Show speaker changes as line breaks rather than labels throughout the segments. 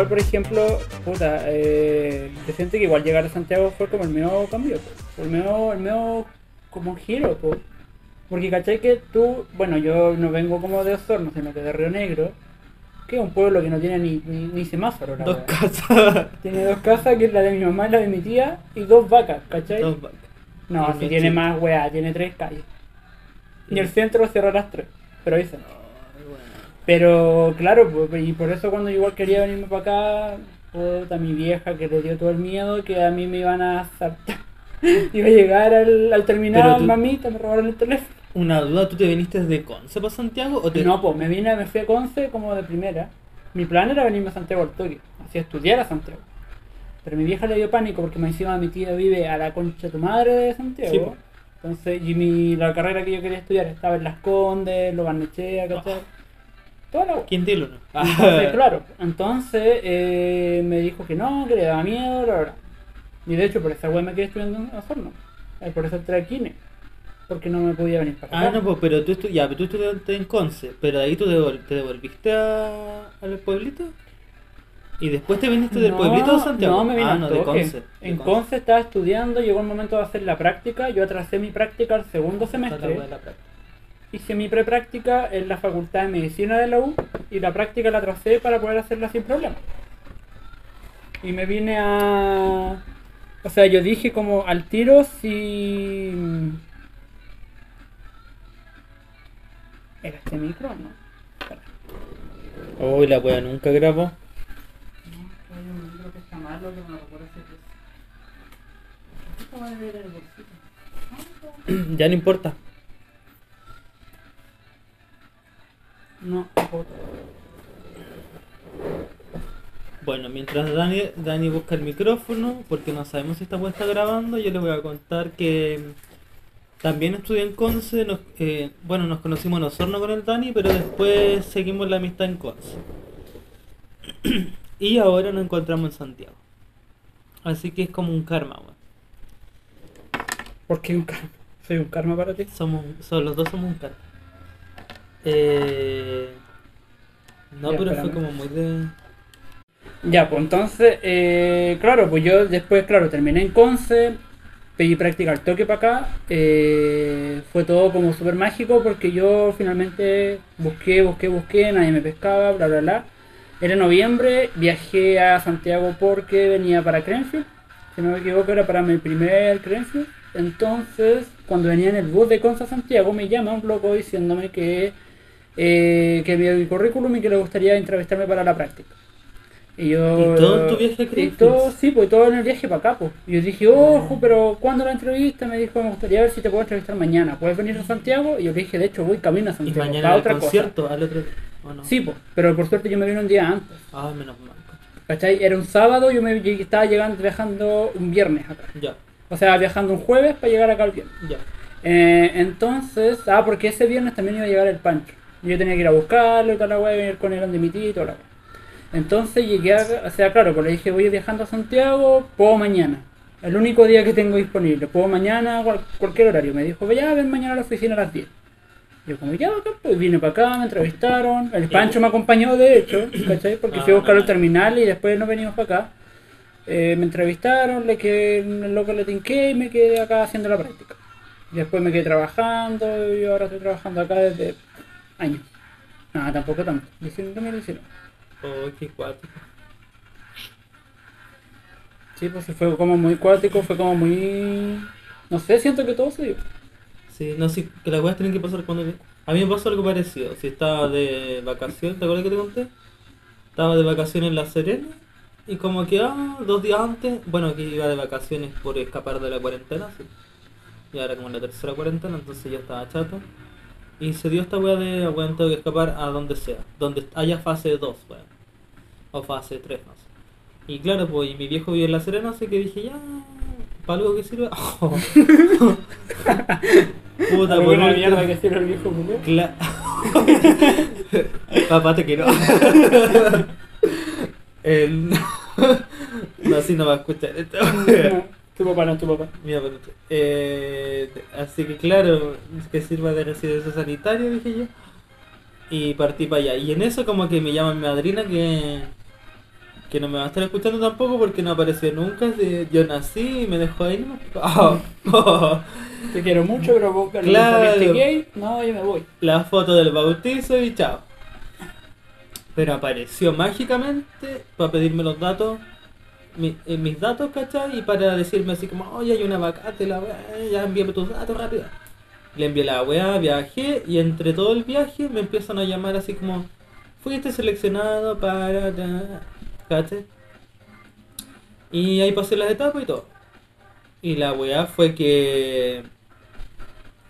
igual, por ejemplo, puta, eh, yo siento que igual llegar a Santiago fue como el medio cambio, po. el medio, el medio como giro, po. porque cachai que tú, bueno, yo no vengo como de Osorno, sino que de Río Negro, que es un pueblo que no tiene ni, ni, ni semáforo, la
Dos
wea.
casas.
Tiene dos casas, que es la de mi mamá y la de mi tía, y dos vacas, ¿cachai?
Dos vacas.
No, si
no
tiene más weá, tiene tres calles. Y el centro cierra las tres, pero ahí se
bueno.
Pero claro, pues, y por eso cuando igual quería venirme para acá, puta, mi vieja que le dio todo el miedo que a mí me iban a saltar. Iba a llegar al, al terminal,
tú-
mamita, me robaron el teléfono.
Una duda, ¿tú te viniste desde Conce para Santiago o te
No, pues me vine, me fui a Conce como de primera. Mi plan era venirme a Santiago al toque, así estudiar a Santiago. Pero mi vieja le dio pánico porque me encima mi tía vive a la concha de tu madre de Santiago.
Sí.
Entonces, y mi, la carrera que yo quería estudiar estaba en Las Condes, Lo Barnechea, ¿cachai? Toda la
¿Quién te lo no?
Entonces, claro, entonces eh, me dijo que no, que le daba miedo, la verdad. Y de hecho, por esa wea me quedé estudiando en Osorno. Eh, por eso a Kine. Porque no me podía venir para acá.
Ah, no, pues, pero tú, ya, pero tú estudiaste en Conce, pero de ahí tú devol- te devolviste a, al pueblito y después te viniste del
No,
pueblito de Santiago.
No, me vine
ah, no, de. Conce. de
En Conce estaba estudiando, llegó el momento de hacer la práctica. Yo atrasé mi práctica al segundo
la
semestre.
la práctica.
Hice mi prepráctica en la Facultad de Medicina de la U y la práctica la atrasé para poder hacerla sin problema. Y me vine a... O sea, yo dije como al tiro si... ¿Era este micro no?
Uy, la wea nunca grabó.
No, hay un micro que está malo, que no lo bolsito.
ya no importa.
No.
Bueno, mientras Dani, Dani busca el micrófono, porque no sabemos si esta wea está grabando, yo les voy a contar que mm, también estudié en Conce, nos- eh, bueno, nos conocimos en Osorno con el Dani, pero después seguimos la amistad en Conce. y ahora nos encontramos en Santiago. Así que es como un karma, weón.
¿Por qué un karma? ¿Soy un karma para ti?
Somos, son, los dos somos un karma. Eh, no,
Ya,
pero fue como muy de...
Ya, pues entonces, eh, claro, pues yo después, claro, terminé en Conce, pedí práctica al toque para acá, eh, fue todo como súper mágico porque yo finalmente busqué, busqué, busqué, nadie me pescaba, bla, bla, bla. Era noviembre, viajé a Santiago porque venía para Crenfield, si no me equivoco era para mi primer Crenfield. Entonces, cuando venía en el bus de Conce a Santiago, me llama un loco diciéndome que, eh, que vi mi currículum y que le gustaría entrevistarme para la práctica. Y yo.
¿Y todo en tu viaje a
Y todo, sí, pues todo en el viaje para acá, pues. Y yo dije, ojo, pero ¿cuándo la entrevista? Me dijo, me gustaría ver si te puedo entrevistar mañana. ¿Puedes venir a Santiago? Y yo le dije, de hecho, voy camino a
Y
Santiago.
mañana
para
el
otra
concierto, al otro... ¿o no?
cosa. Sí, pues. Pero por suerte yo me vine un día antes.
Ay, menos mal.
¿Cachai? Era un sábado, yo me estaba llegando, viajando un viernes acá.
Ya,
O sea, viajando un jueves para llegar acá el viernes.
ya.
Eh, entonces, ah, porque ese viernes también iba a llegar el Pancho. Yo tenía que ir a buscarlo y toda la weá, venir con él donde mi tía y toda la weá. Entonces llegué a, o sea, claro, pues le dije, voy viajando a Santiago, puedo mañana. El único día que tengo disponible, puedo mañana, cual- cualquier horario. Me dijo, ya, ven mañana a la oficina a las 10. Yo como, ya, pues vine para acá, me entrevistaron. El Pancho me acompañó, de hecho, ¿cachai? Porque fui a
Ah,
buscar el terminal y después nos venimos para acá. Eh, me entrevistaron, le quedé, el loco le tinqué y me quedé acá haciendo la práctica. Después me quedé trabajando y ahora estoy trabajando acá desde años. Nada, tampoco tanto. Diciendo 2019.
Oh, qué cuático.
Sí, pues fue como muy cuático, fue como muy... No sé, siento que todo se dio.
Sí, no, sí, que las weas tienen que pasar cuando... A mí me pasó algo parecido. Si estaba de vacaciones, ¿te acuerdas que te conté? Estaba de vacaciones en La Serena y como que, ah, dos días antes, bueno, que iba de vacaciones por escapar de la cuarentena, sí. Y ahora como en la tercera cuarentena, entonces ya estaba chato. Y se dio esta wea de, bueno, tengo que escapar a donde sea, donde haya fase 2, weón. O fase 3, no sé. Y claro, pues y mi viejo vive en La Serena, así que dije, ya, para algo que sirva. Puta, por último-
mierda que sirve el viejo culé.
Cla- Papá te quiero. El... No, así no va a escuchar esto.
No, tu papá no es tu papá.
Mira, pero- eh, así que claro, que sirva de residencia sanitaria, dije yo. Y partí para allá. Y en eso como que me llama mi madrina que que no me va a estar escuchando tampoco porque no apareció nunca. Yo nací y me dejó ahí nomás. Ah,
Te quiero mucho, pero vos
claro.
gay, no, yo me voy.
la foto del bautizo y chao. Pero apareció mágicamente para pedirme los datos, eh, mis datos, ¿cachai? Y para decirme así como, oye, hay una vacante, la weá, ya envíame tus datos rápido. Le envié la weá, viajé y entre todo el viaje me empiezan a llamar así como, fuiste seleccionado para... ta", ¿cachai? Y ahí pasé las etapas y todo. Y la weá fue que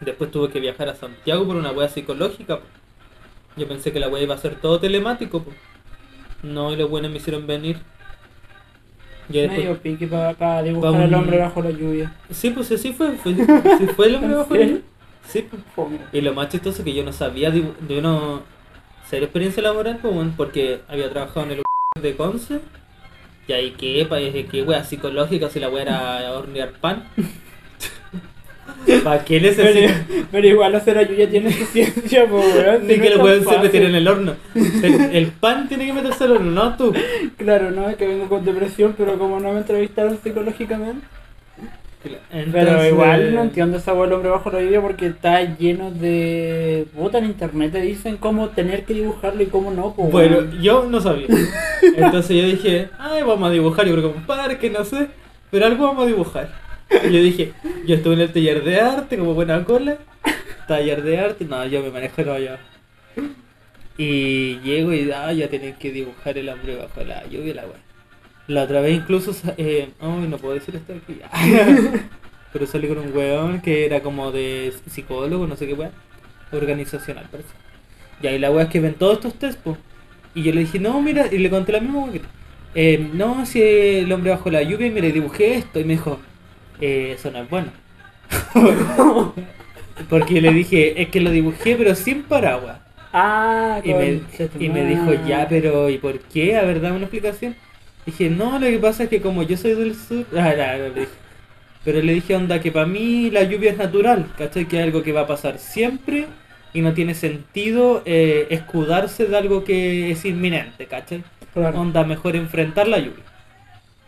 después tuve que viajar a Santiago por una weá psicológica. po. Yo pensé que la weá iba a ser todo telemático. po. No, y los buenos me hicieron venir. Después-
Medio pique para acá dibujar
Pa' un-
al hombre bajo la lluvia.
Sí, pues así fue. fue sí fue el hombre
¿En
bajo la lluvia. Sí, pues. Y lo más chistoso es que yo no sabía, dibu- yo no... Cero experiencia laboral, pues, porque había trabajado en el de Conce. Y ahí qué, qué wea psicológica si la wea era hornear pan. ¿Para qué
Pero,
necesito?
pero igual hacer lluvia tiene su ciencia, po, weón.
Ni
si
que lo pueden
fácil.
meter en el horno. El, el pan tiene que meterse al horno, no tú.
Claro, no, es que vengo con depresión, pero como no me entrevistaron psicológicamente. Pero igual no entiendo esa del hombre bajo la lluvia porque está lleno de. Puta, en internet te dicen cómo tener que dibujarlo y cómo no, po,
Bueno,
weón.
yo no sabía. Entonces yo dije, ay, vamos a dibujar. Yo creo que un parque, no sé. Pero algo vamos a dibujar. Yo dije, yo estuve en el taller de arte, como buena cola. Taller de arte, no, yo me manejo no yo. Y llego y ah, ya tienen que dibujar el hombre bajo la lluvia la weá. La otra vez incluso, eh, no puedo decir esto aquí. Pero salí con un weón que era como de psicólogo, no sé qué weá. Organizacional, parece. Y ahí la weá es que ven todos estos test, po. Y yo le dije, no, mira, y le conté la misma weá. Eh, no, si el hombre bajo la lluvia, le dibujé esto. Y me dijo, eh, eso no es bueno. Porque yo le dije, es que lo dibujé, pero sin paraguas.
Ah,
Y me, y me dijo, ya, pero ¿y por qué? A ver, dame una explicación. Dije, no, lo que pasa es que como yo soy del sur... Ah, no, no, le dije. Pero le dije, onda, que para mí la lluvia es natural, ¿cachai? Que es algo que va a pasar siempre y no tiene sentido eh, escudarse de algo que es inminente, ¿cachai?
Claro.
Onda, mejor enfrentar la lluvia.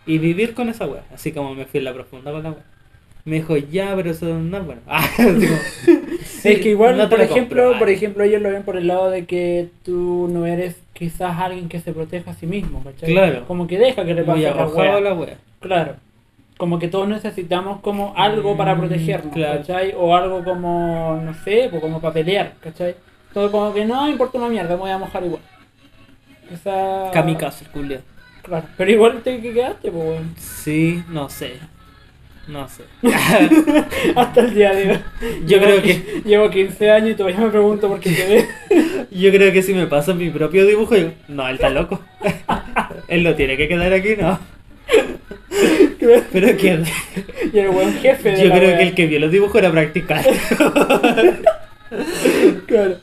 Y vivir con esa weá. Así como me fui en la profunda con la weá. Me dijo, ya, pero eso no es bueno. Ah, sí,
es que igual,
no
por
lo
ejemplo,
compro.
por ejemplo, ellos lo ven por el lado de que tú no eres quizás alguien que se proteja a sí mismo, ¿cachai?
Claro.
Como que deja que le pase la weá.
la weá.
Claro. Como que todos necesitamos como algo para
Mm,
protegernos,
claro.
¿cachai? O algo como, no sé, pues como para pelear, ¿cachai? Todo como que no importa una mierda, me voy a mojar igual. Esa...
Kamikaze, culia.
Claro, pero igual te que quedaste, pues weón.
Sí, no sé. No sé.
Hasta el día de hoy.
Yo
Llevo-
creo que-
Llevo 15 años y todavía me pregunto por qué quedé.
Yo creo que si me paso mi propio dibujo, digo, no, él está loco. él no tiene que quedar aquí, no. Pero que
Y el buen jefe de
yo
la
creo
wea.
que el que vio los dibujos era practicar.
Claro.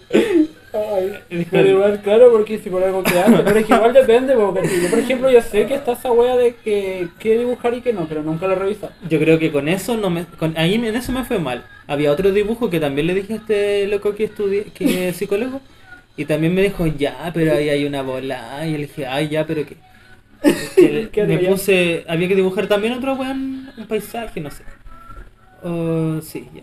Ay, pero igual, claro, porque si por algo quedaste, pero es que igual depende, porque yo, por ejemplo, yo sé que está esa wea de que dibujar y qué no, pero nunca lo he revisado.
Yo creo que con eso no me, con, ahí en eso me fue mal. Había otro dibujo que también le dije a este loco que estudié, que es psicólogo, y también me dijo, ya, pero ahí hay una bola, y le dije, ay, ya, pero qué. Que
¿Qué
me puse, había que dibujar también otro weón, un paisaje, no sé. Oh, sí, ya.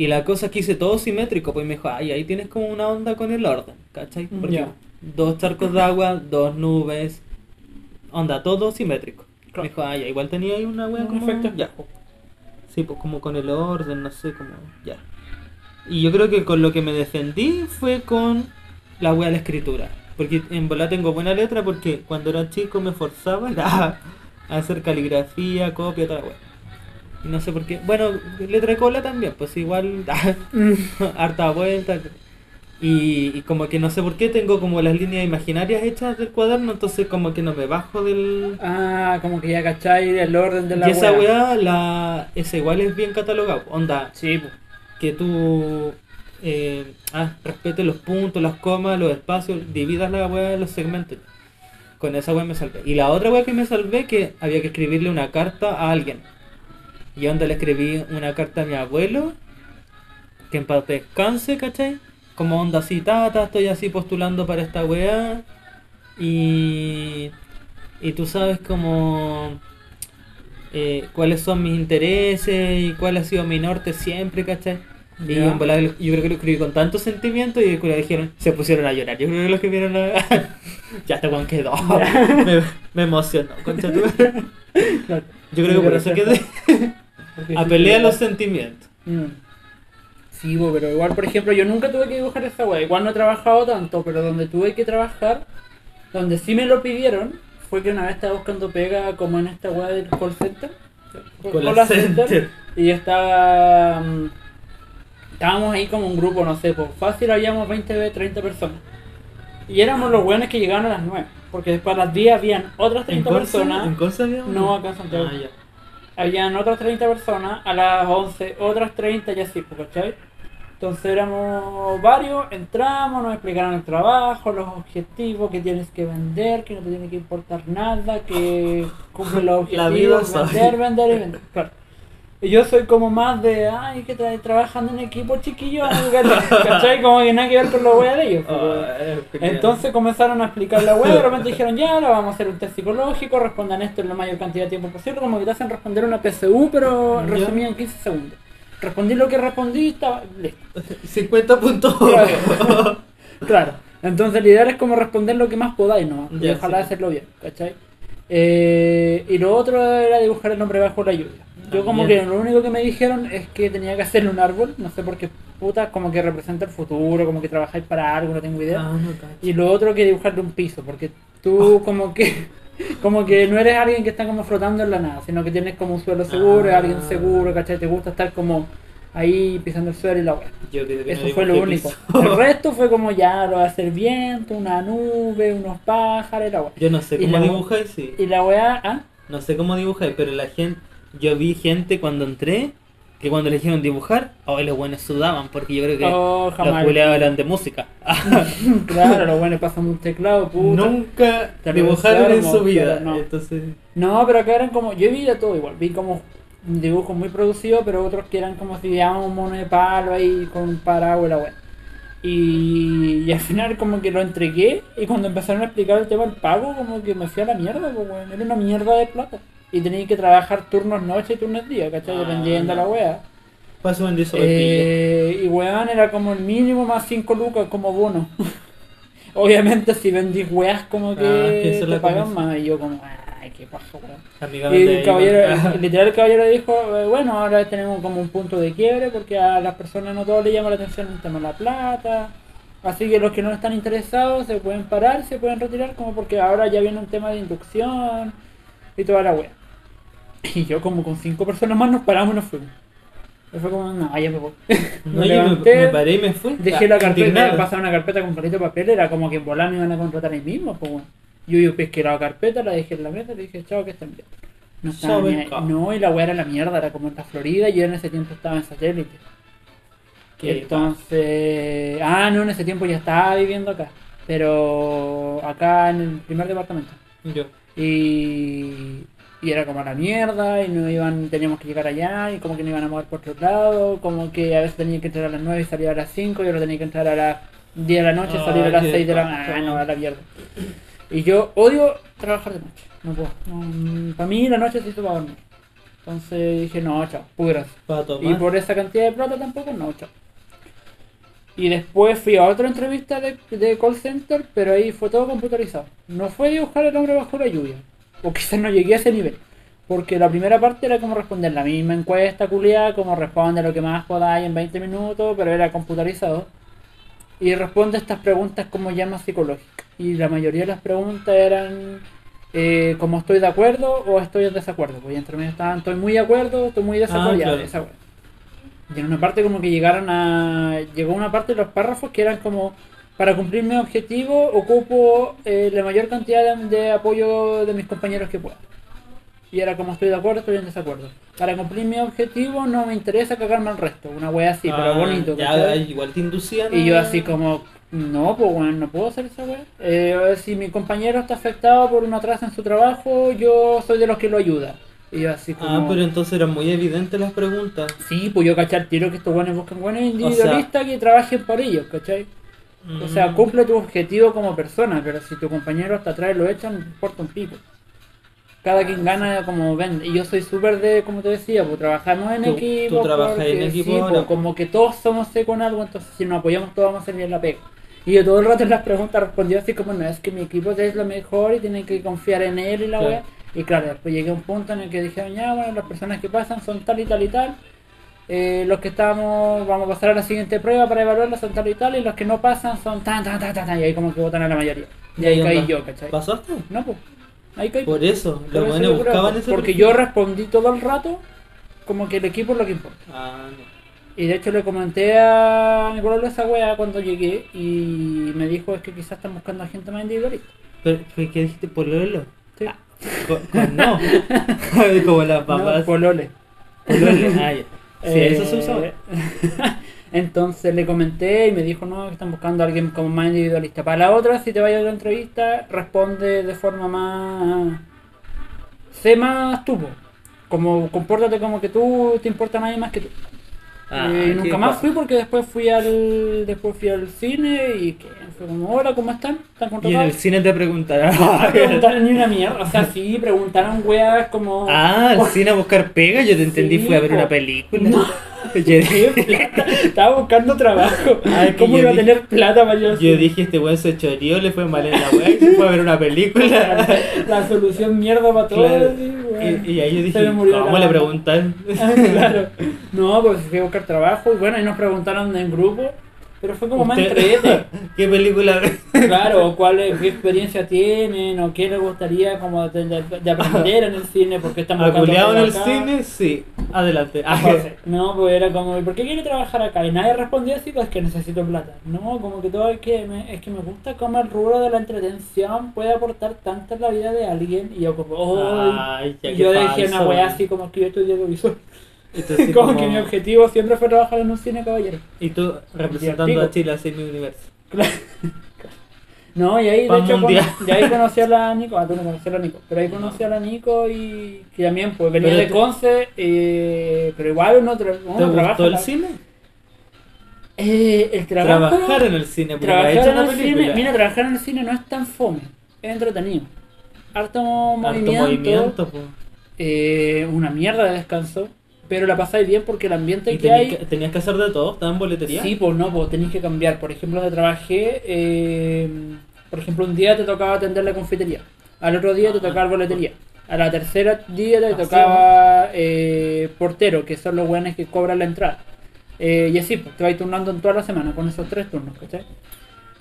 Y la cosa es que hice todo simétrico, pues me dijo, ay, ahí tienes como una onda con el orden, ¿cachai? Porque
Ya.
dos charcos de agua, dos nubes, onda, todo simétrico.
Claro.
Me dijo, ay, igual tenía ahí una wea como...
efecto
ya. Sí, pues como con el orden, no sé, como ya. Y yo creo que con lo que me defendí fue con la wea de la escritura. Porque en bola tengo buena letra porque cuando era chico me forzaba a, a hacer caligrafía, copia, toda la wea. No sé por qué. Bueno, letra de cola también, pues igual harta vuelta. Y, y como que no sé por qué tengo como las líneas imaginarias hechas del cuaderno, entonces como que no me bajo del,
Ah, como que ya cachai el orden de la
y esa weá, la, esa igual es bien catalogado. Onda,
Sí, pues.
que tú eh, ah, respete los puntos, las comas, los espacios, dividas la weá en los segmentos. Con esa weá me salvé. Y la otra weá que me salvé que había que escribirle una carta a alguien. Y onda le escribí una carta a mi abuelo, que en paz descanse, ¿cachai? Como onda así, tata, estoy así postulando para esta weá. Y y tú sabes como eh, cuáles son mis intereses y cuál ha sido mi norte siempre, ¿cachai? Y en yo creo que lo escribí con tanto sentimiento y después dijeron, se pusieron a llorar. Yo creo que los que vieron la... ya este Juan quedó. me, me emocionó, concha tu-. Yo creo que por eso quedé
Porque
a
sí,
pelear
claro.
los sentimientos.
Mm. Sí, pero igual, por ejemplo, yo nunca tuve que dibujar esa wea. Igual no he trabajado tanto, pero donde tuve que trabajar, donde sí me lo pidieron, fue que una vez estaba buscando pega como en esta wea del call center.
Call
Call
center.
Y yo estaba. mm, Estábamos ahí como un grupo, no sé, pues fácil habíamos 20, 30 personas. Y éramos los buenos que llegaban a las 9. Porque después a las 10 habían otras
¿En
30
Conce?
personas.
¿En Conce había uno?
No, acá en Santiago.
Ah, ya.
Habían otras 30 personas, a las 11 otras 30 y así, pues, ¿cachai? Entonces éramos varios, entramos, nos explicaron el trabajo, los objetivos, que tienes que vender, que no te tiene que importar nada, que cumple los
La
objetivos,
vida
vender, vender y vender. Claro. Y yo soy como más de, ay, que tra- trabajando en equipo chiquillo, ¿cachai? Como que nada que ver con los weas de ellos. pues.
Ah, genial.
Entonces comenzaron a explicar la web, de repente dijeron, ya, ahora vamos a hacer un test psicológico, respondan esto en la mayor cantidad de tiempo posible, como que te hacen responder una PSU, pero resumida en 15 segundos. Respondí lo que respondí y estaba listo.
50 puntos.
Claro. Claro. Entonces la idea es como responder lo que más podáis, ¿no? Y
Ya,
ojalá
sí.
hacerlo bien, ¿cachai? Eh, y lo otro era dibujar el nombre bajo la lluvia. Yo como que lo único que me dijeron es que tenía que hacerle un árbol, no sé por qué puta, como que representa el futuro, como que trabajáis para algo, no tengo idea.
Ah, no.
Y lo otro que dibujarle un piso, porque tú como que como que no eres alguien que está como flotando en la nada, sino que tienes como un suelo seguro,
Ah.
alguien seguro, ¿cachai? Te gusta estar como ahí pisando el suelo y la weá. Eso
no
fue lo único. El resto fue como ya lo va a hacer viento, una nube, unos pájaros y la weá.
Yo no sé
Y
cómo dibujáis, sí.
Y la weá, ¿ah?
No sé cómo dibujáis, pero la gente. Yo vi gente cuando entré que cuando le dijeron dibujar, oh, los buenos sudaban, porque yo creo que
Oh,
los culeados hablan de música.
claro, los buenos pasan un teclado, puta.
Nunca dibujaron en su vida.
no.
Entonces,
No, pero acá eran como. Yo vi de todo igual. Vi como dibujos muy producidos, pero otros que eran como si llamaban un mono de palo ahí con un paraguas y la wea. Y, y al final, como que lo entregué. Y cuando empezaron a explicar el tema del pago, como que me fui a la mierda, pues, weón. Era una mierda de plata. Y tenía que trabajar turnos noche y turnos día, ¿cachai?
Ah,
Dependiendo de la wea.
paso en
Eh, y weón, era como el mínimo más 5 lucas como bono. Obviamente, si vendís weas, como que,
Ah, que
te pagan
comisión.
más. Y yo, como, ay, qué paja, weón. Y el caballero, literal el caballero dijo, eh, bueno, ahora tenemos como un punto de quiebre porque a las personas no todo le llama la atención el tema de la plata. Así que los que no están interesados se pueden parar, se pueden retirar, como porque ahora ya viene un tema de inducción y toda la wea. Y yo como con cinco personas más nos paramos y nos fuimos. Y fue como, no, ya me voy.
No,
Me
yo me,
levanté,
me paré y me fui.
Dejé la carpeta, pasaba una carpeta con palito de papel, era como que en volar me iban a contratar ahí mismo, pues bueno. Yo, yo pesqué la carpeta, la dejé en la mesa y le dije, chao, que estén bien. No estaba ni ahí. No, y la weá era la mierda, era como en la Florida y yo en ese tiempo estaba en satélite.
Qué
Entonces, ah, no, en ese tiempo ya estaba viviendo acá, pero acá en el primer departamento.
Yo.
Y, y era como la mierda, y no iban, teníamos que llegar allá, y como que no iban a mover por otro lado, como que a veces tenía que entrar a las 9 y salir a las 5, y ahora tenía que entrar a las 10 de la noche y salir a las
qué
6 de la mañana, no, a la mierda. Y yo odio trabajar de noche, no puedo. para mí la noche se hizo para dormir. Entonces dije, no, chao.
Para
Y por esa cantidad de plata tampoco, no, chao. Y después fui a otra entrevista de, de call center, pero ahí fue todo computarizado. No fue dibujar el hombre bajo la lluvia. O quizás no llegué a ese nivel. Porque la primera parte era como responder la misma encuesta culiada, como responde lo que más podáis en 20 minutos, pero era computarizado. Y responde estas preguntas como ya más psicológicas. Y la mayoría de las preguntas eran eh, como estoy de acuerdo o estoy en desacuerdo. Pues entre medio estaban estoy muy de acuerdo, estoy muy desacuerdo.
claro.
esa wea. Y en una parte como que llegaron a... Llegó una parte de los párrafos que eran como... Para cumplir mi objetivo ocupo eh, la mayor cantidad de, de apoyo de mis compañeros que pueda. Y era como estoy de acuerdo, estoy en desacuerdo. Para cumplir mi objetivo no me interesa cagarme al resto. Una wea así, pero
Ah,
bonito.
ya, igual te inducían.
Y yo así como, no, pues bueno, no puedo hacer esa weá. Eh, si mi compañero está afectado por un atraso en su trabajo, yo soy de los que lo ayuda. Y yo así como...
Ah, pero entonces eran muy evidentes las preguntas.
Sí, pues yo cachar tiro que estos buenos buscan buenos individualistas que trabajen por ellos, ¿cachai? O sea,
Mm.
cumple tu objetivo como persona, pero si tu compañero está atrás lo echan, importa un pico. Cada quien gana como vende. Y yo soy súper de, como te decía, pues trabajamos en
Tú-
equipo.
tú trabajas
porque
en equipo
sí, pues, como que todos somos C con algo, entonces si nos apoyamos todos vamos a hacer bien la pega. Y yo todo el rato en las preguntas respondía así como, no, es que mi equipo es lo mejor y tienen que confiar en él y la
Claro.
wea. Y claro, después llegué a un punto en el que dije, ya, bueno, las personas que pasan son tal y tal y tal. Eh, los que estamos, vamos a pasar a la siguiente prueba para evaluarlas son tal y tal. Y los que no pasan son tan, tan, tan, tan, tan. Y ahí como que votan a la mayoría. Y ahí caí yo, ¿cachai?
¿Pasaste?
No, pues. Ahí caí.
Por eso, los buenos buscaban
Porque yo respondí todo el rato como que el equipo es lo que importa.
Ah, no.
Y de hecho le comenté a mi pueblo esa wea cuando llegué y me dijo es que quizás están buscando a gente más individualista.
Pero, ¿qué dijiste? ¿Pololo?
Sí.
Con, con no. Como las
No,
papás.
polole.
Polole. Ah, ya. Sí,
Eh,
eso se usaba.
Entonces le comenté y me dijo no, que están buscando a alguien como más individualista. Para la otra, si te vayas a la entrevista, responde de forma más... Sé más tú, como compórtate como que tú te importa nadie más que tú.
Ah,
Eh, nunca más fui porque después fui al después fui al cine y que fue como hola cómo están están
Y en el
contratados
cine te preguntarán.
no preguntaron ni una mierda o sea sí preguntaron weas como
Ah, al cine a buscar pega, yo te entendí,
Sí,
fui a ver una película.
No.
Yo, dije-
estaba buscando trabajo
Ay,
cómo iba a tener plata para yo
yo dije, este weón se choreó, le fue mal en la wea y se fue a ver una película.
la solución mierda para todo
Claro. Y, y ahí yo dije, ¿cómo le preguntan?
claro no pues fui a buscar trabajo y bueno y nos preguntaron en grupo pero fue como más entrete
¿Qué película?
Claro, o cuál es- qué experiencia tienen, o qué les gustaría como de, de- de aprender en el cine, porque estamos
¿Aculeado en el
acá.
cine? Sí. Adelante. Ah,
no, pues era como, ¿por qué quiere trabajar acá? Y nadie respondía así, pues que necesito plata. No, como que todo es que me, es que me gusta cómo el rubro de la entretención puede aportar tanto en la vida de alguien. Y yo como, oh,
Ay,
y yo dije una
falso.
weá así como que yo estudié audiovisual. Como,
como-
que mi objetivo siempre fue trabajar en un cine caballero.
Y tú representando a Chile así en mi universo.
Claro. No, y ahí de hecho y ahí conocí a la Nico, ah, tú no conocí a la Nico, pero ahí conocí a la Nico y que también pues venía de
te-
Conce, eh, pero igual uno, tra- uno
¿Te
trabaja
gustó el cine?
Eh, el trabajo,
Trabajar en el cine, porque
trabajar en el cine, mira, trabajar en el cine no es tan fome, es entretenido. Harto
Harto
movimiento,
movimiento,
eh, una mierda de descanso, pero la pasáis bien porque el ambiente
¿Y
que
tenías
hay...
que, tenías que hacer de todo? ¿Estaba en boletería?
Sí, pues no, pues tenéis que cambiar. Por ejemplo, donde trabajé, eh, por ejemplo, un día te tocaba atender la confitería, al otro día te tocaba boletería, a la tercera día te
Ah, sí,
tocaba eh, portero, que son los buenos que cobran la entrada. Eh, y así, pues te vais turnando en toda la semana con esos tres turnos, ¿cachai?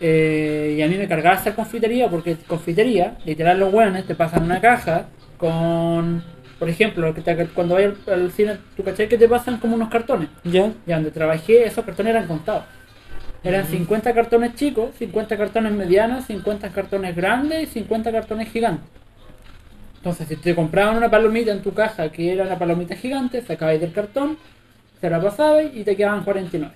Y a mí me cargaba hacer confitería, porque confitería, literal los buenos te pasan una caja con, por ejemplo, cuando vayas al, cine, ¿tú cachai que te pasan como unos cartones?
¿Ya?
Y donde trabajé, esos cartones eran contados. Eran 50 cartones chicos, 50 cartones medianos, 50 cartones grandes y 50 cartones gigantes. Entonces, si te compraban una palomita en tu caja que era una palomita gigante, sacabais del cartón, se la pasabais y te quedaban 49.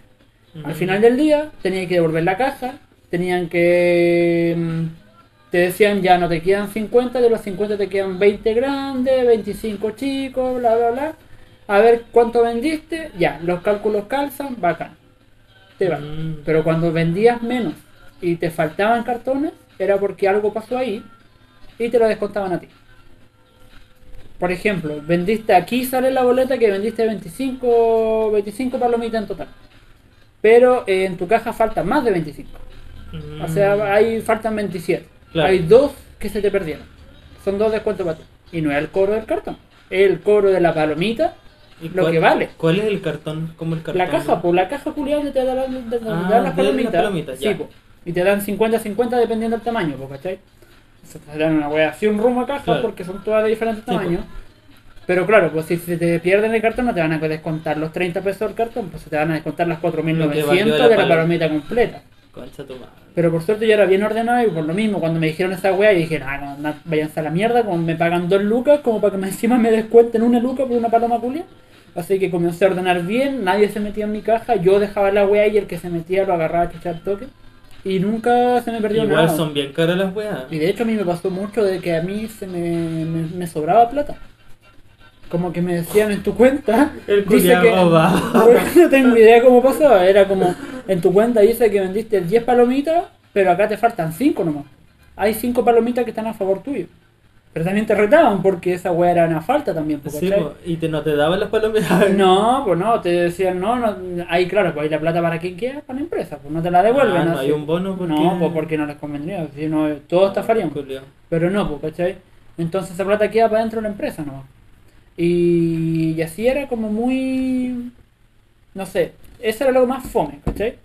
Al final del día, tenías que devolver la caja, tenían que... mm, Te decían ya no te quedan 50, de los 50 te quedan 20 grandes, 25 chicos, bla, bla, bla. A ver cuánto vendiste, ya, los cálculos calzan, bacán. Te va.
Mm.
Pero cuando vendías menos y te faltaban cartones, era porque algo pasó ahí y te lo descontaban a ti. Por ejemplo, vendiste aquí sale la boleta que vendiste 25, 25 palomitas en total. Pero eh, en tu caja faltan más de 25. O sea, ahí faltan 27.
Claro.
Hay dos que se te perdieron. Son dos descuentos para ti. Y no es el cobro del cartón. Es el cobro de la palomita,
¿Y
lo
cuál-
que vale.
¿Cuál es el cartón? ¿Cómo el cartón?
La caja, pues la caja culiada te da, la- te da
Ah,
las
de las
palomitas.
palomitas,
sí, po. Y te dan 50-50 dependiendo del tamaño, po, ¿cachai? Se te dan una wea así un rumbo a caja
Claro.
porque son todas de diferentes
Sí, po.
tamaños. Pero claro, pues si se te pierden el cartón no te van a descontar los 30 pesos del cartón, pues se te van a descontar las
Lo que valió
4.900
la
de la
palo-
palomita completa.
Concha tu madre.
Pero por suerte yo era bien ordenado y por lo mismo, cuando me dijeron esa wea, yo dije, ah, no, no, váyanse a la mierda, como me pagan dos lucas, como para que encima me descuenten una luca por una paloma culia. Así que comencé a ordenar bien, nadie se metía en mi caja, yo dejaba la wea y el que se metía lo agarraba a chuchar toque. Y nunca se me perdió
Igual
nada.
son bien caras las weas.
Y de hecho a mí me pasó mucho de que a mí se me, me, me sobraba plata. Como que me decían en tu cuenta.
El
dice que no tengo idea cómo pasó. Era como en tu cuenta dice que vendiste 10 palomitas, pero acá te faltan 5 nomás. Hay 5 palomitas que están a favor tuyo. Pero también te retaban porque esa weá era una falta también,
Sí, y te, no te daban las palomitas.
No, pues no, te decían, no, no, ahí claro, pues ahí la plata para quien queda, para la empresa, pues no te la devuelven.
Ah, no
así.
hay un bono porque...
No, pues porque no les convendría, si no, todos estafarían. Pero no, pues, ¿cachai? Entonces esa plata queda para dentro de la empresa, ¿no? Y, y así era como muy... No sé, eso era lo más fome, ¿cachai?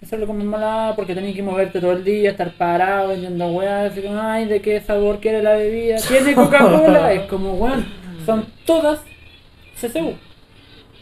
Eso era lo que más mala porque tenías que moverte todo el día, estar parado vendiendo weas, así como, ay, ¿de qué sabor quiere la bebida? ¿Tiene Coca-Cola? es como, weón, son todas CCU.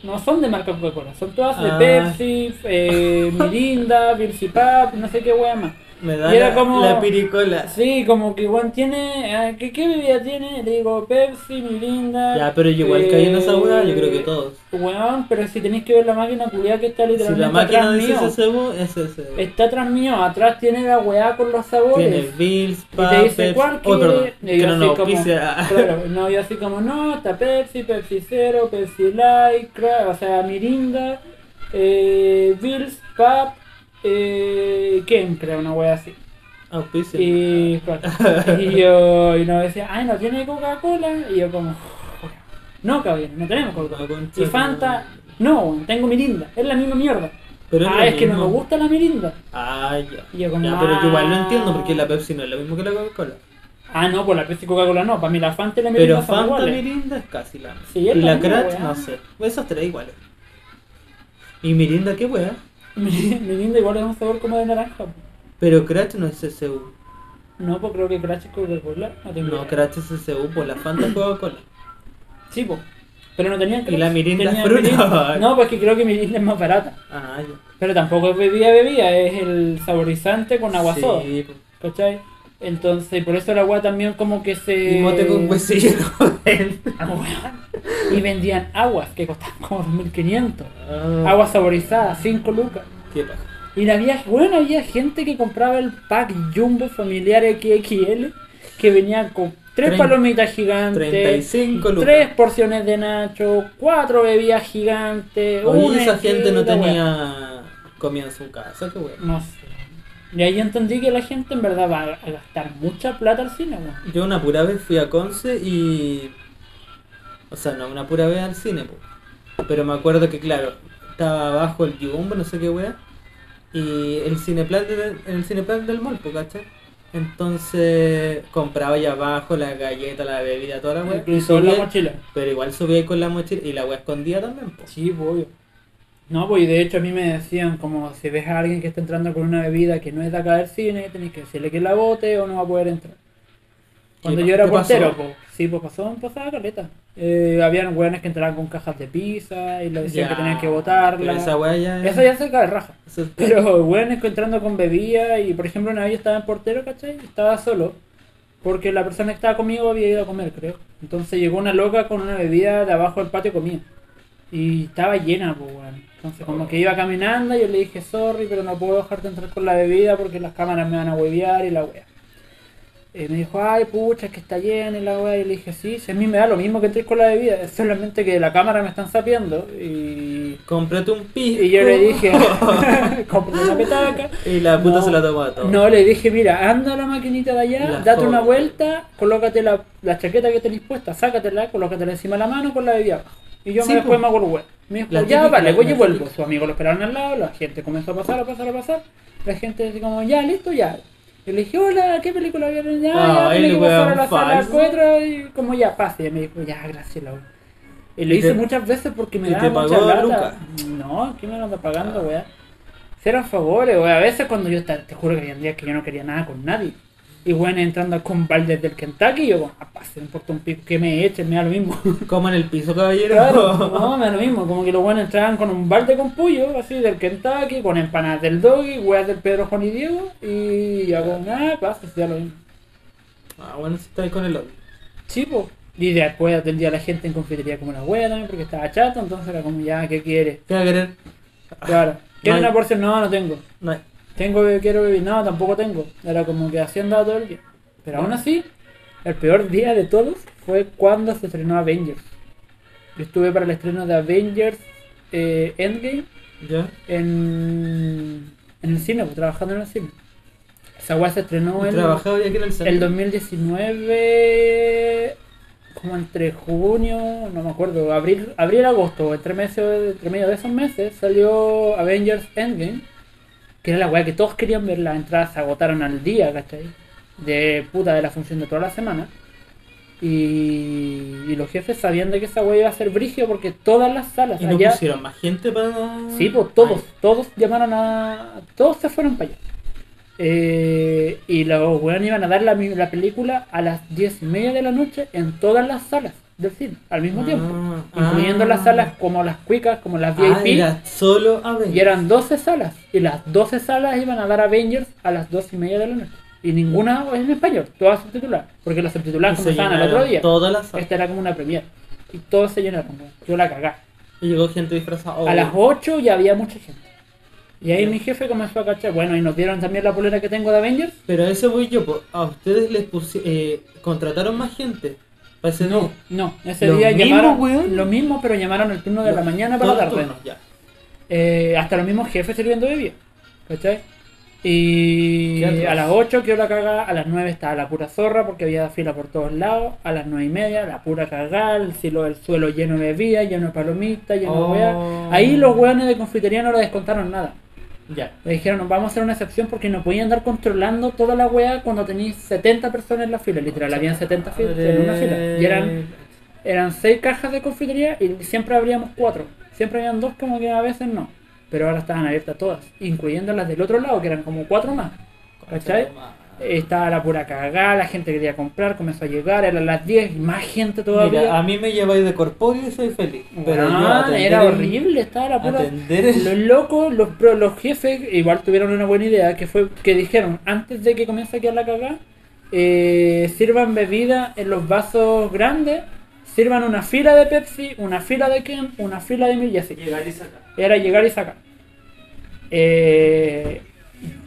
No son de marca Coca-Cola, son todas de
Ah.
Pepsi, eh, Mirinda, Pepsi Pap, no sé qué wea más.
Me da
Y era
la,
como-
la piricola.
Sí, como que Juan tiene. ah, ¿qué, ¿Qué bebida tiene? Le digo Pepsi, Mirinda.
Ya, pero igual caí en esa weá, yo creo que todos.
Weón, pero si tenéis que ver la máquina culiada que está
Si
literalmente
la máquina
atrás
dice
mío.
CCU, es CCU.
Está atrás mío, atrás tiene la weá con los sabores.
Tiene Bills,
Y
Pap,
te dice
Pepsi.
cuál
Oh, perdón,
quiere. Y
que
yo
no
así
nos
como-
auspicia.
Claro, no, yo así como, no, está Pepsi, Pepsi Cero, Pepsi Light, o sea, Mirinda, eh, Bills, Pap, eh, creo, una wea así.
Auspicia.
Y, claro, y yo y nos decía, ay, no tiene Coca-Cola. Y yo como, no, caballero, no tenemos Coca-Cola. Y Fanta, no, tengo Mirinda, es la misma mierda.
Pero
ah, es que no me gusta la Mirinda.
Ah, ya.
Y yo como,
Ya, pero yo igual lo
ah.
entiendo porque la Pepsi no es lo mismo que la Coca-Cola.
Ah, no, pues la Pepsi y Coca-Cola no, para mí la Fanta y la Mirinda
Pero
son
Fanta
iguales.
Mirinda es casi la misma.
Sí,
y
la weá.
no sé. Esas tres iguales. ¿Y Mirinda qué wea?
Mirinda igual es un sabor como de naranja.
Pero Crash no es CCU.
No, pues creo que Crash es Coca-Cola. No tengo
No. Crash es CCU, por la Fanta es Coca-Cola.
Sí, pues. Pero no tenían
Y la
Crash,
Mirinda es fruta.
Mirinda. No, pues que creo que Mirinda es más barata.
Ah, ya.
Pero tampoco es bebida bebida, es el saborizante con agua soda.
Sí, pues.
¿Cachai? Entonces, por eso el agua también como que se...
Y mote con huesillo.
Ah. Y vendían aguas que costaban como 2.500.
Ah,
Agua saborizada, 5 lucas.
Qué paja.
Y había, bueno, había gente que compraba el pack Jumbo familiar XXL que venía con tres palomitas gigantes,
35 lucas.
tres porciones de nacho, cuatro bebidas gigantes,
Oye,
una
esa gente no tenía comida en su casa, qué wea.
No sé. Y ahí entendí que la gente en verdad va a gastar mucha plata al cine, weón.
Yo una pura vez fui a Conce y... O sea, no, una pura vez al cine, po. Pero me acuerdo que, claro, estaba abajo el Jumbo, no sé qué wea. Y el cineplan, de- el cineplan del mall, po, ¿cachai? Entonces compraba allá abajo la galleta, la bebida, toda la wea.
Incluso la
subía-
mochila.
Pero igual subí ahí con la mochila y la wea escondida también, po.
Sí, obvio. No, pues de hecho a mí me decían como si ves a alguien que está entrando con una bebida que no es de acá del cine, tenés que decirle que la bote o no va a poder entrar. Cuando
¿Qué
yo era portero, pues, sí, pues pasó, pasaba caleta. Eh, habían hueones que entraban con cajas de pizza y le decían que tenían que botarla.
Esa wea ya...
Eso ya se cae raja.
es-
Pero hueones que entrando con bebida y por ejemplo una vez yo estaba en portero, ¿cachai? Estaba solo. Porque la persona que estaba conmigo había ido a comer, creo. Entonces llegó una loca con una bebida de abajo del patio comía. Y estaba llena, pues, weón. Entonces como que iba caminando, yo le dije, sorry, pero no puedo dejarte entrar con la bebida porque las cámaras me van a huevear y la wea. Y me dijo, ay, pucha, es que está llena y la wea. Y le dije, sí, si a mí me da lo mismo que entres con la bebida, es solamente que la cámara me están sapeando. Y,
Cómprate un pisco.
y yo le dije, compré una petaca.
Y la puta
No,
se la tomó a todo.
No, le dije, mira, anda a la maquinita de allá,
La
date una vuelta, colócate la, la chaqueta que tenés puesta, sácatela, colócatela encima de la mano con la bebida abajo. Y yo
Sí,
me después
po.
me hago el. Me dijo,
La
ya vale, voy y vuelvo. Sus amigos lo esperaron al lado, la gente comenzó a pasar, a pasar, a pasar. La gente así como, ya, listo, ya. Y le dije, hola, ¿qué película vieron? Ya, ya,
Ay,
tiene que pasar a la sala
falso.
4 y como ya, pase. Y me dijo, ya, gracias, la. Y lo
¿Y
hice
te-
muchas veces porque me daba
te
mucha
pagó
lata.
Luca?
No, ¿quién me lo anda pagando, weá? Cero favores, weá. A veces cuando yo estaba, te juro que había días que yo no quería nada con nadie. Y bueno, entrando con baldes del Kentucky, yo ah, pase, me importa un pico que me echen, me da lo mismo.
Como en el piso, caballero.
Claro, no, me da lo mismo. Como que los buenos entraban con un balde con pollo, así del Kentucky, con empanadas del Doggy, weas del Pedro Juan y Diego, y ya con, ah, pase, ya lo mismo.
Ah, bueno, si está ahí con el otro.
Sí, po. Y después atendía a la gente en confitería como la wea también, porque estaba chato, entonces era como, ya, ¿qué quiere?
¿Qué va a querer?
Claro. ¿Quiere
No
una porción? No, no tengo.
No hay.
Tengo, be- quiero beber. No, tampoco tengo. Era como que andaba todo el día. Pero aún así, el peor día de todos fue cuando se estrenó Avengers. Yo estuve para el estreno de Avengers eh, Endgame
¿Ya?
en, en el cine, pues, trabajando en el cine. Esa weá se estrenó
que era el
el
centro.
2019, como entre junio, no me acuerdo, abril, abril agosto, entre, meses, entre medio de esos meses, salió Avengers Endgame, que era la weá que todos querían ver, las entradas se agotaron al día, ¿cachai? De puta de la función de toda la semana. Y, y los jefes sabían de que esa weá iba a ser brigio porque todas las salas
Y no
allá-
pusieron más gente para.
Sí, pues todos,
Ay,
todos llamaron a. Todos se fueron para allá. Eh, y los weones iban a dar la película a las diez y media de la noche en todas las salas del cine, al mismo
Ah,
tiempo. Incluyendo
ah.
las salas como las cuicas, como las
Ah,
VIP.
era solo Avengers.
y eran 12 salas. Y las 12 salas iban a dar Avengers a las dos y media de la noche. Y ninguna en español, todas subtituladas. Porque las subtituladas comenzaban al otro día.
Todas las.
Esta era como una premiere. Y todos se llenaron. Yo la cagá.
Y llegó gente disfrazada.
A las
Oh.
8 ya había mucha gente. Y ahí mi jefe comenzó a cachar. Bueno, y nos dieron también la polera que tengo de Avengers.
Pero a eso voy yo. A ustedes les pusi- eh, contrataron más gente. Ese
No,
día.
no. Ese
¿Lo
día
mismo,
llamaron
weón?
lo mismo, pero llamaron el turno de la mañana para la tarde.
turnos, ya.
Eh, hasta los mismos jefes sirviendo bebida. ¿Cachai? Y a las 8 quedó la cagada, a las 9 estaba la pura zorra porque había fila por todos lados, a las 9 y media la pura cagada, el, cielo, el suelo lleno de bebida, lleno de palomitas, lleno
Oh.
de weas. Ahí los weones de confitería no le descontaron nada.
Ya.
Le dijeron, vamos a hacer una excepción porque no podían andar controlando toda la wea cuando tenéis 70 personas en la fila. Literal, habían 70 filas en una fila. Y eran, eran 6 cajas de confitería y siempre abríamos 4. Siempre habían dos como que a veces no. Pero ahora estaban abiertas todas, incluyendo las del otro lado, que eran como 4 más. ¿Cachai? Estaba la pura cagada, la gente quería comprar, comenzó a llegar, eran las 10 y más gente todavía.
Mira, a mí me lleváis de corpóreo y soy feliz. Pero yo atender
era horrible, estaba la pura...
El-
Los locos, los, los jefes, igual tuvieron una buena idea, que fue que dijeron, antes de que comience a quedar la cagada, eh, sirvan bebida en los vasos grandes, sirvan una fila de Pepsi, una fila de Ken, una fila de Mil y así.
Llegar y sacar.
Era llegar y sacar. Eh,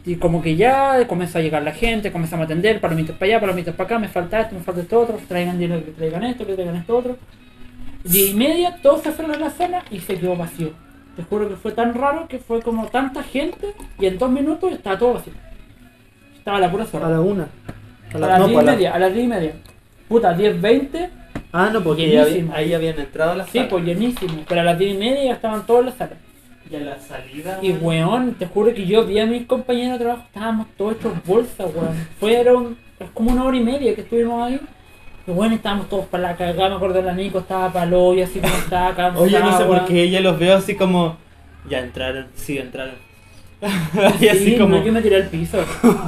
y como que ya comenzó a llegar la gente, comenzamos a atender, palomitas para allá, palomitas para acá, me falta esto, me falta esto otro, traigan dinero, que traigan esto, que traigan esto otro. Diez y media, todos se fueron a la sala y se quedó vacío. Te juro que fue tan raro que fue como tanta gente y en dos minutos estaba todo vacío. Estaba la pura
A
zorra.
la una.
A las
no,
diez y
la-
media, a las diez y media. Puta, 10, 20,
Ah, no, porque ya había- ahí habían entrado a la
sí,
sala.
pues llenísimo. Pero a las 10 y media ya estaban todos en la sala.
Y a la salida.
Y weón, te juro que yo vi a mis compañeros de trabajo, estábamos todos hechos bolsa, weón. Fueron, es como una hora y media que estuvimos ahí. Y bueno, estábamos todos para la cagada, me acuerdo la Nico estaba para el hoyo, así como estaba cansada.
Oye, no sé por qué ella los veo así como. Ya entraron, sí, entraron. y
Sí,
así como.
no, yo me tiré al piso.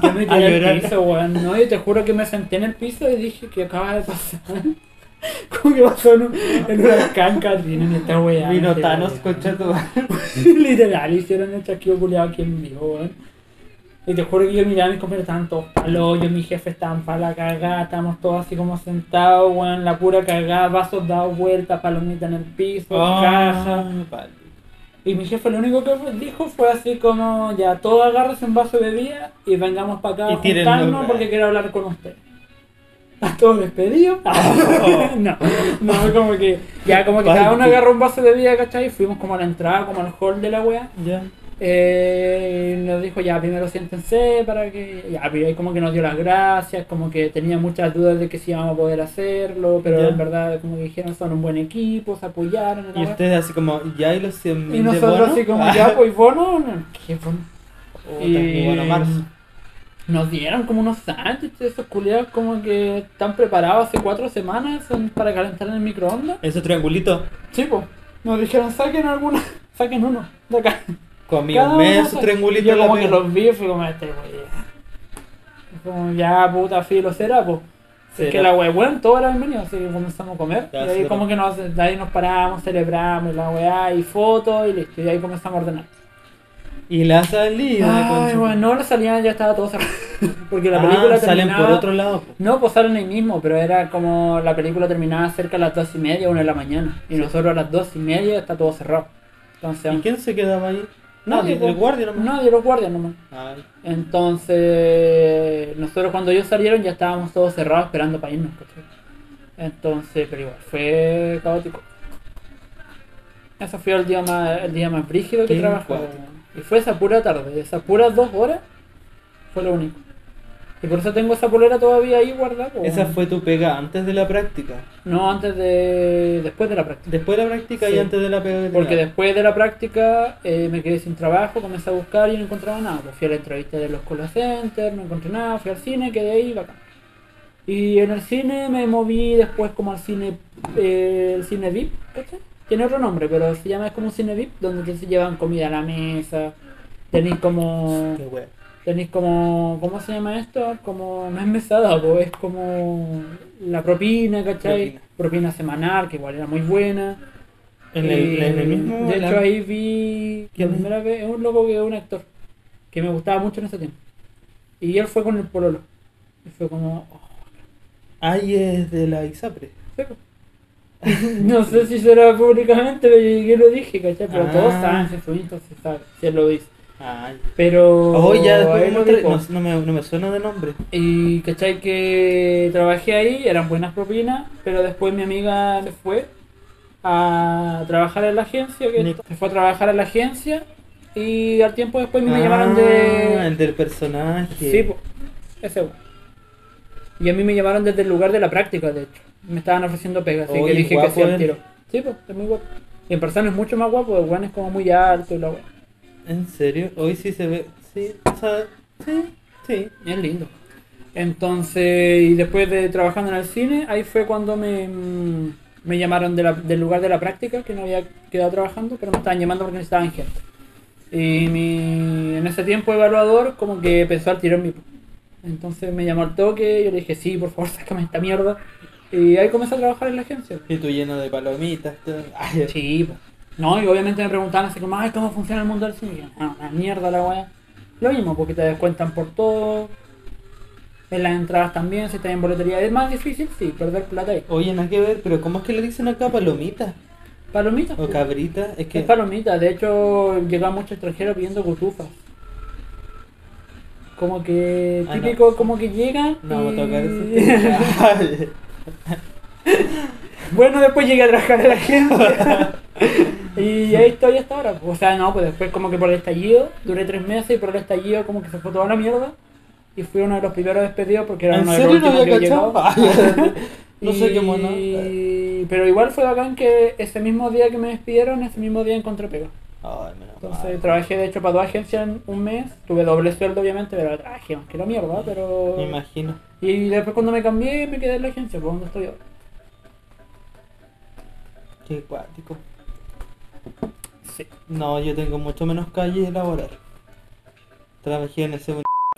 Yo me tiré al
llorar.
piso, weón. No, yo te juro que me senté en el piso y dije que acaba de pasar. Como que pasó en un, en una canca, en esta weá.
Vino Thanos, concha tu.
Literal, hicieron el chasquido culiado aquí en vivo, weón. Y te juro que yo miraba a mis compañeros, estaban todos al hoyo, mis jefes estaban para la cagada, estábamos todos así como sentados, weón, la pura cagada, vasos dados vueltas, palomitas en el piso, caja.
Ah, vale.
Y mi jefe lo único que dijo fue así como, ya, todos agárrense un vaso de bebida y vengamos para acá
Y
a juntarnos porque quiero hablar con usted. ¿Estás todos despedidos? no, no, como que, ya como que cada uno agarró un vaso de bebida, ¿cachai? Y fuimos como a la entrada, como al hall de la wea.
Ya.
Eh, y nos dijo ya primero siéntense para que ya pero ahí como que nos dio las gracias como que tenía muchas dudas de que si íbamos a poder hacerlo pero en verdad como que dijeron son un buen equipo se apoyaron y
Y ustedes así como, ya y los 100
Y nosotros así como, ya, pues, bono, no, ¿qué bono?
y bueno, marzo.
Nos dieron como unos sándwiches, esos culiados como que están preparados hace cuatro semanas son para calentar en el microondas.
Ese triangulito.
Sí, pues, nos dijeron, saquen alguna, saquen uno de acá.
Comí un mes
uno
su
saca-
triangulito
y Yo
en la
como que los vi y fui como, este wey. Como, ya, puta, filo, será, pues. Es que la wea, bueno, todo era bienvenido, así que comenzamos a comer.
Ya,
y ahí
será.
como que nos, de ahí nos paramos, celebramos la weá, y fotos, y listo. Y ahí comenzamos a ordenar.
Y la salida.
Ay, bueno, no, la salida ya estaba todo cerrado. Porque la
Ah,
película
salen por otro lado.
No, pues salen ahí mismo, pero era como la película terminaba cerca de las dos y media, una de la mañana. Y nosotros a las dos y media está todo cerrado. Entonces,
¿Y quién se quedaba ahí?
Nadie,
Nadie, el
po.
guardia nomás.
Nadie, los guardias nomás.
Ay.
Entonces, nosotros cuando ellos salieron ya estábamos todos cerrados esperando para irnos, ¿cachai? Entonces, pero igual, fue caótico. Ese fue el día más, el día más brígido que
cuático.
Y fue esa pura tarde, esas puras dos horas, fue lo único. Y por eso tengo esa polera todavía ahí guardada.
Esa fue tu pega antes de la práctica.
No, antes de... después de la práctica.
Después de la práctica y antes de la pega. que
Porque después de la práctica eh, me quedé sin trabajo, comencé a buscar y no encontraba nada. Pues fui a la entrevista de los call center, no encontré nada, fui al cine, quedé ahí, bacán. Y en el cine me moví después como al cine, eh, el cine VIP, ¿cachai? Tiene otro nombre, pero se llama es como un cine VIP, donde se llevan comida a la mesa, tenéis como...
Qué.
Tenéis como, ¿cómo se llama esto? Como, no es mesada, pues es como la propina, ¿cachai?
Propina.
Propina, semanal, que igual era muy buena.
En el,
Eh,
en el mismo.
De
la-
hecho ahí vi la primera vez, es un loco que es un actor, que me gustaba mucho en ese tiempo. Y él fue con el pololo. Y fue como, oh,
Ahí es de la ISAPRE.
seco. no sé si será públicamente, pero yo lo dije, ¿cachai? Pero
Ah.
todos saben, se fue, entonces sabe, si él lo dice.
Ay.
Pero...
Oh, ya después me
dijo.
no, no me, no me suena de nombre.
Y cachai que trabajé ahí, eran buenas propinas, pero después mi amiga se fue a trabajar en la agencia, que se fue a trabajar en la agencia y al tiempo después me
Ah,
llamaron de...
El del personaje.
Sí, po, ese po. Y a mí me llamaron desde el lugar de la práctica, de hecho. Me estaban ofreciendo pega, así que dije que sí al
él.
tiro. Sí, pues, es muy guapo. Y en persona es mucho más guapo, el weón es como muy alto y la weón.
¿En serio? Hoy sí se ve. Sí, o sea, sí, sí.
Es lindo. Entonces, y después de trabajando en el cine, ahí fue cuando me, me llamaron de la- del lugar de la práctica, que no había quedado trabajando, pero me estaban llamando porque necesitaban gente. Y mi, en ese tiempo evaluador como que pensó al tiro en po. Entonces me llamó al toque, yo le dije, sí, por favor, sácame esta mierda. Y ahí comencé a trabajar en la agencia.
Y tú lleno de palomitas. todo. Ay,
Sí, po. No, y obviamente me preguntaban así como, ay, ¿cómo funciona el mundo del cine? Y "Ah, una mierda la weá. Lo mismo, porque te descuentan por todo. En las entradas también, si estás en boletería. Es más difícil, sí, perder plata ahí.
Oye, nada que ver, pero ¿cómo es que le dicen acá palomita?
Palomitas.
O cabrita. Es que.
Es palomita, de hecho llegan muchos extranjeros pidiendo cutufas. Como que
Ah, no.
típico, como que llegan.
No vamos a tocar
y-
tema.
bueno, después llegué a trabajar en la agencia. y ahí estoy hasta ahora. O sea, no, pues después como que por el estallido, duré tres meses y por el estallido como que se fue toda la mierda. Y fui uno de los primeros despedidos porque era
¿En
uno de los
serio no
últimos que llegado.
no sé qué mono.
Pero igual fue bacán que ese mismo día que me despidieron, ese mismo día encontré pega.
Ay,
Entonces
mal.
trabajé de hecho para dos agencias en un mes, tuve doble sueldo obviamente, pero trabajé más que la mierda, pero...
Me imagino.
Y después cuando me cambié me quedé en la agencia, pues donde estoy ahora.
Qué cuático.
Sí.
No, yo tengo mucho menos calle de laborar. Trabajé en ese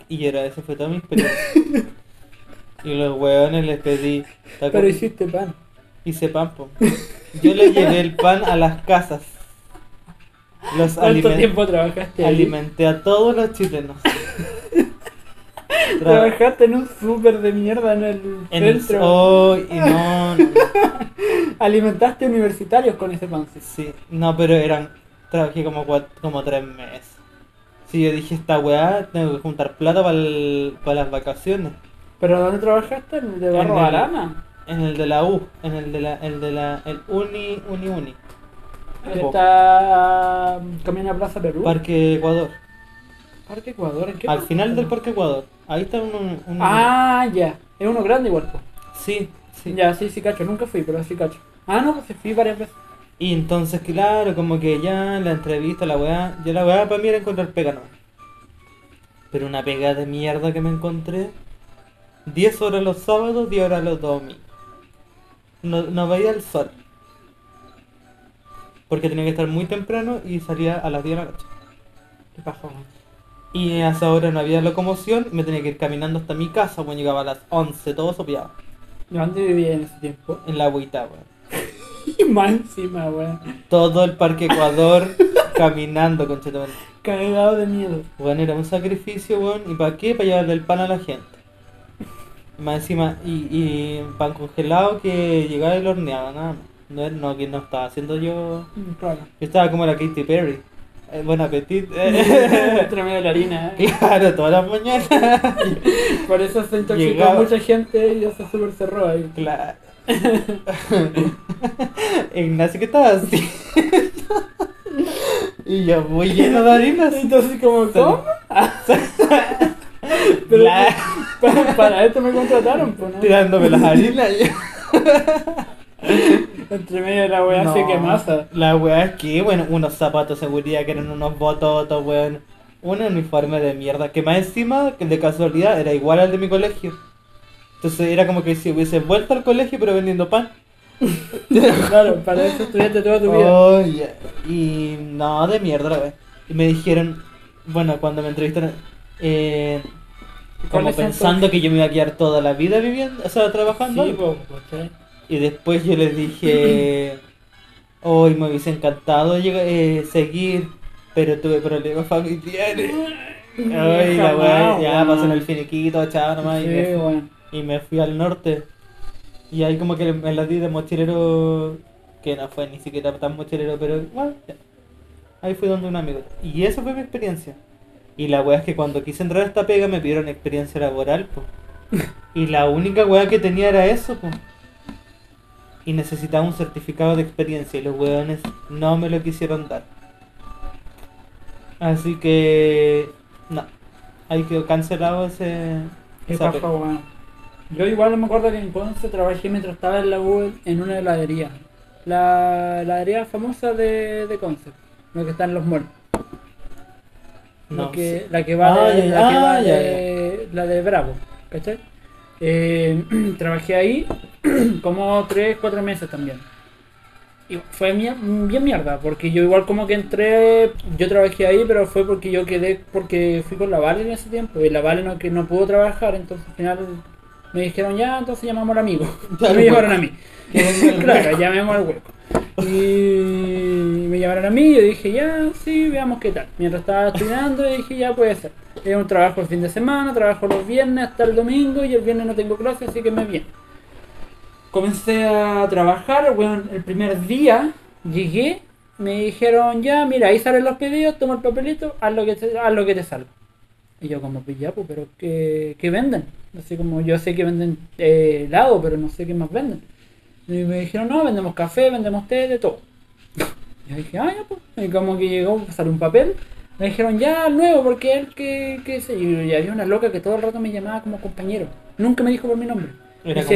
y era esa fue toda mi experiencia. y los hueones les pedí. ¿te
Pero hiciste pan.
Hice pan, po. Yo le llevé el pan a las casas. Los
¿Cuánto tiempo trabajaste ahí?
alimenté a todos los chilenos. Tra-
Trabajaste en un súper de mierda en el
en el
centro.
oh, y no, no, no.
Alimentaste universitarios con ese pan.
Sí, no, pero eran. Trabajé como cuat- como tres meses. Sí, yo dije esta weá, tengo que juntar plata para las vacaciones.
¿Pero dónde trabajaste? ¿En el de Barro
En el-
Arana?
En el de la U, en el de la, el de la, el uni, uni, uni.
Que está mm, camino a Plaza Perú.
Parque Ecuador.
Parque Ecuador, ¿en qué
Al final del Parque Ecuador. Ahí está un, un-
Ah, ya. Es uno grande igual.
Sí, sí.
Ya, sí, sí, cacho. Nunca fui, pero sí, cacho. Ah, no, pues fui varias veces.
Y entonces, claro, como que ya la entrevista, la weá, yo la weá para mí era encontrar pega no. Pero una pega de mierda que me encontré, 10 horas los sábados, 10 horas los domingos. No, no veía el sol. Porque tenía que estar muy temprano y salía a las 10 de la noche.
¿Qué pasó? man?
Y a esa hora no había locomoción, me tenía que ir caminando hasta mi casa, bueno, llegaba a las 11, todo sopeado.
¿Y dónde vivía en ese tiempo?
En la agüita, weón.
Y más encima, weón.
Todo el Parque Ecuador caminando, conchetamente.
Cagado de miedo.
Bueno, era un sacrificio, weón. ¿Y para qué? Para llevarle el pan a la gente. Más encima, y, y pan congelado que llegaba y lo horneaba, nada más. No, no, que no estaba haciendo yo.
Mm, Claro.
Yo estaba como la Katy Perry. Eh, buen apetito.
Entre medio de la harina, ¿eh?
claro, todas las mañanas.
Por eso se intoxicó
Llegaba-
mucha gente y eso súper cerró ahí.
claro. Ignacio, ¿qué estás haciendo? y yo muy lleno de harinas.
Entonces, como, ¿cómo? Pero, para, para esto me contrataron, pues, ¿no?
Tirándome las harinas.
Entre medio de la weá así que masa.
La weá es que, bueno, unos zapatos de seguridad que eran unos bototos, weón. Un uniforme de mierda, que más encima, que de casualidad, era igual al de mi colegio. Entonces era como que si hubiese vuelto al colegio pero vendiendo pan.
claro, para eso estudiaste toda tu vida.
Oh, yeah. Y no, de mierda la weá. Y me dijeron, bueno, cuando me entrevistaron, eh, como
¿Cuáles son
pensando que yo me iba a quedar toda la vida viviendo, o sea, trabajando.
Sí, pues, ¿cachai?
Y después yo les dije, hoy me hubiese encantado llegar, eh, seguir, pero tuve problemas familiares. Ay, la weá, ya pasó en el finiquito, chao nomás, y, me fui,
weón.
y me fui al norte. Y ahí como que me la di de mochilero, que no fue ni siquiera tan mochilero, pero bueno, ya. ahí fui donde un amigo. Y esa fue mi experiencia. Y la weá es que cuando quise entrar a esta pega me pidieron experiencia laboral, po. Y la única weá que tenía era eso, po. Y necesitaba un certificado de experiencia y los weones no me lo quisieron dar. Así que... No. Ahí quedó cancelado ese...
Qué
esa
paja. Yo igual me acuerdo que en Conce trabajé mientras estaba en la U en una heladería. La heladería famosa de, de Conce, la que está en los.
No
la, que, la que va,
Ah,
de,
ya,
la, que
ah,
va
ya,
de, la de Bravo, ¿cachai? Eh, trabajé ahí como 3, 4 meses también. Y fue bien mierda, porque yo igual como que entré, yo trabajé ahí, pero fue porque yo quedé, porque fui con la Vale en ese tiempo, y la Vale no, que no pudo trabajar, entonces al final me dijeron ya, entonces llamamos al amigo.
Claro,
me llamaron a mí. claro, llamemos al hueco. Y me llamaron a mí y yo dije, ya, sí, veamos qué tal. Mientras estaba estudiando, dije, ya puede ser. Es un trabajo el fin de semana, trabajo los viernes hasta el domingo y el viernes no tengo clase, así que me viene. Comencé a trabajar, bueno, el primer día llegué, me dijeron, ya, mira, ahí salen los pedidos, toma el papelito, haz lo que te, haz lo que te salga. Y yo como, pues ya, pues, pero ¿qué, qué venden? Así como, yo sé que venden eh, helado, pero no sé qué más venden. Y me dijeron, no, vendemos café, vendemos té, de todo. Yo dije, ah, ya, pues. Y como que llegó, salió un papel. Me dijeron, ya, nuevo, porque él, que, que yo. Y había una loca que todo el rato me llamaba como compañero. Nunca me dijo por mi nombre.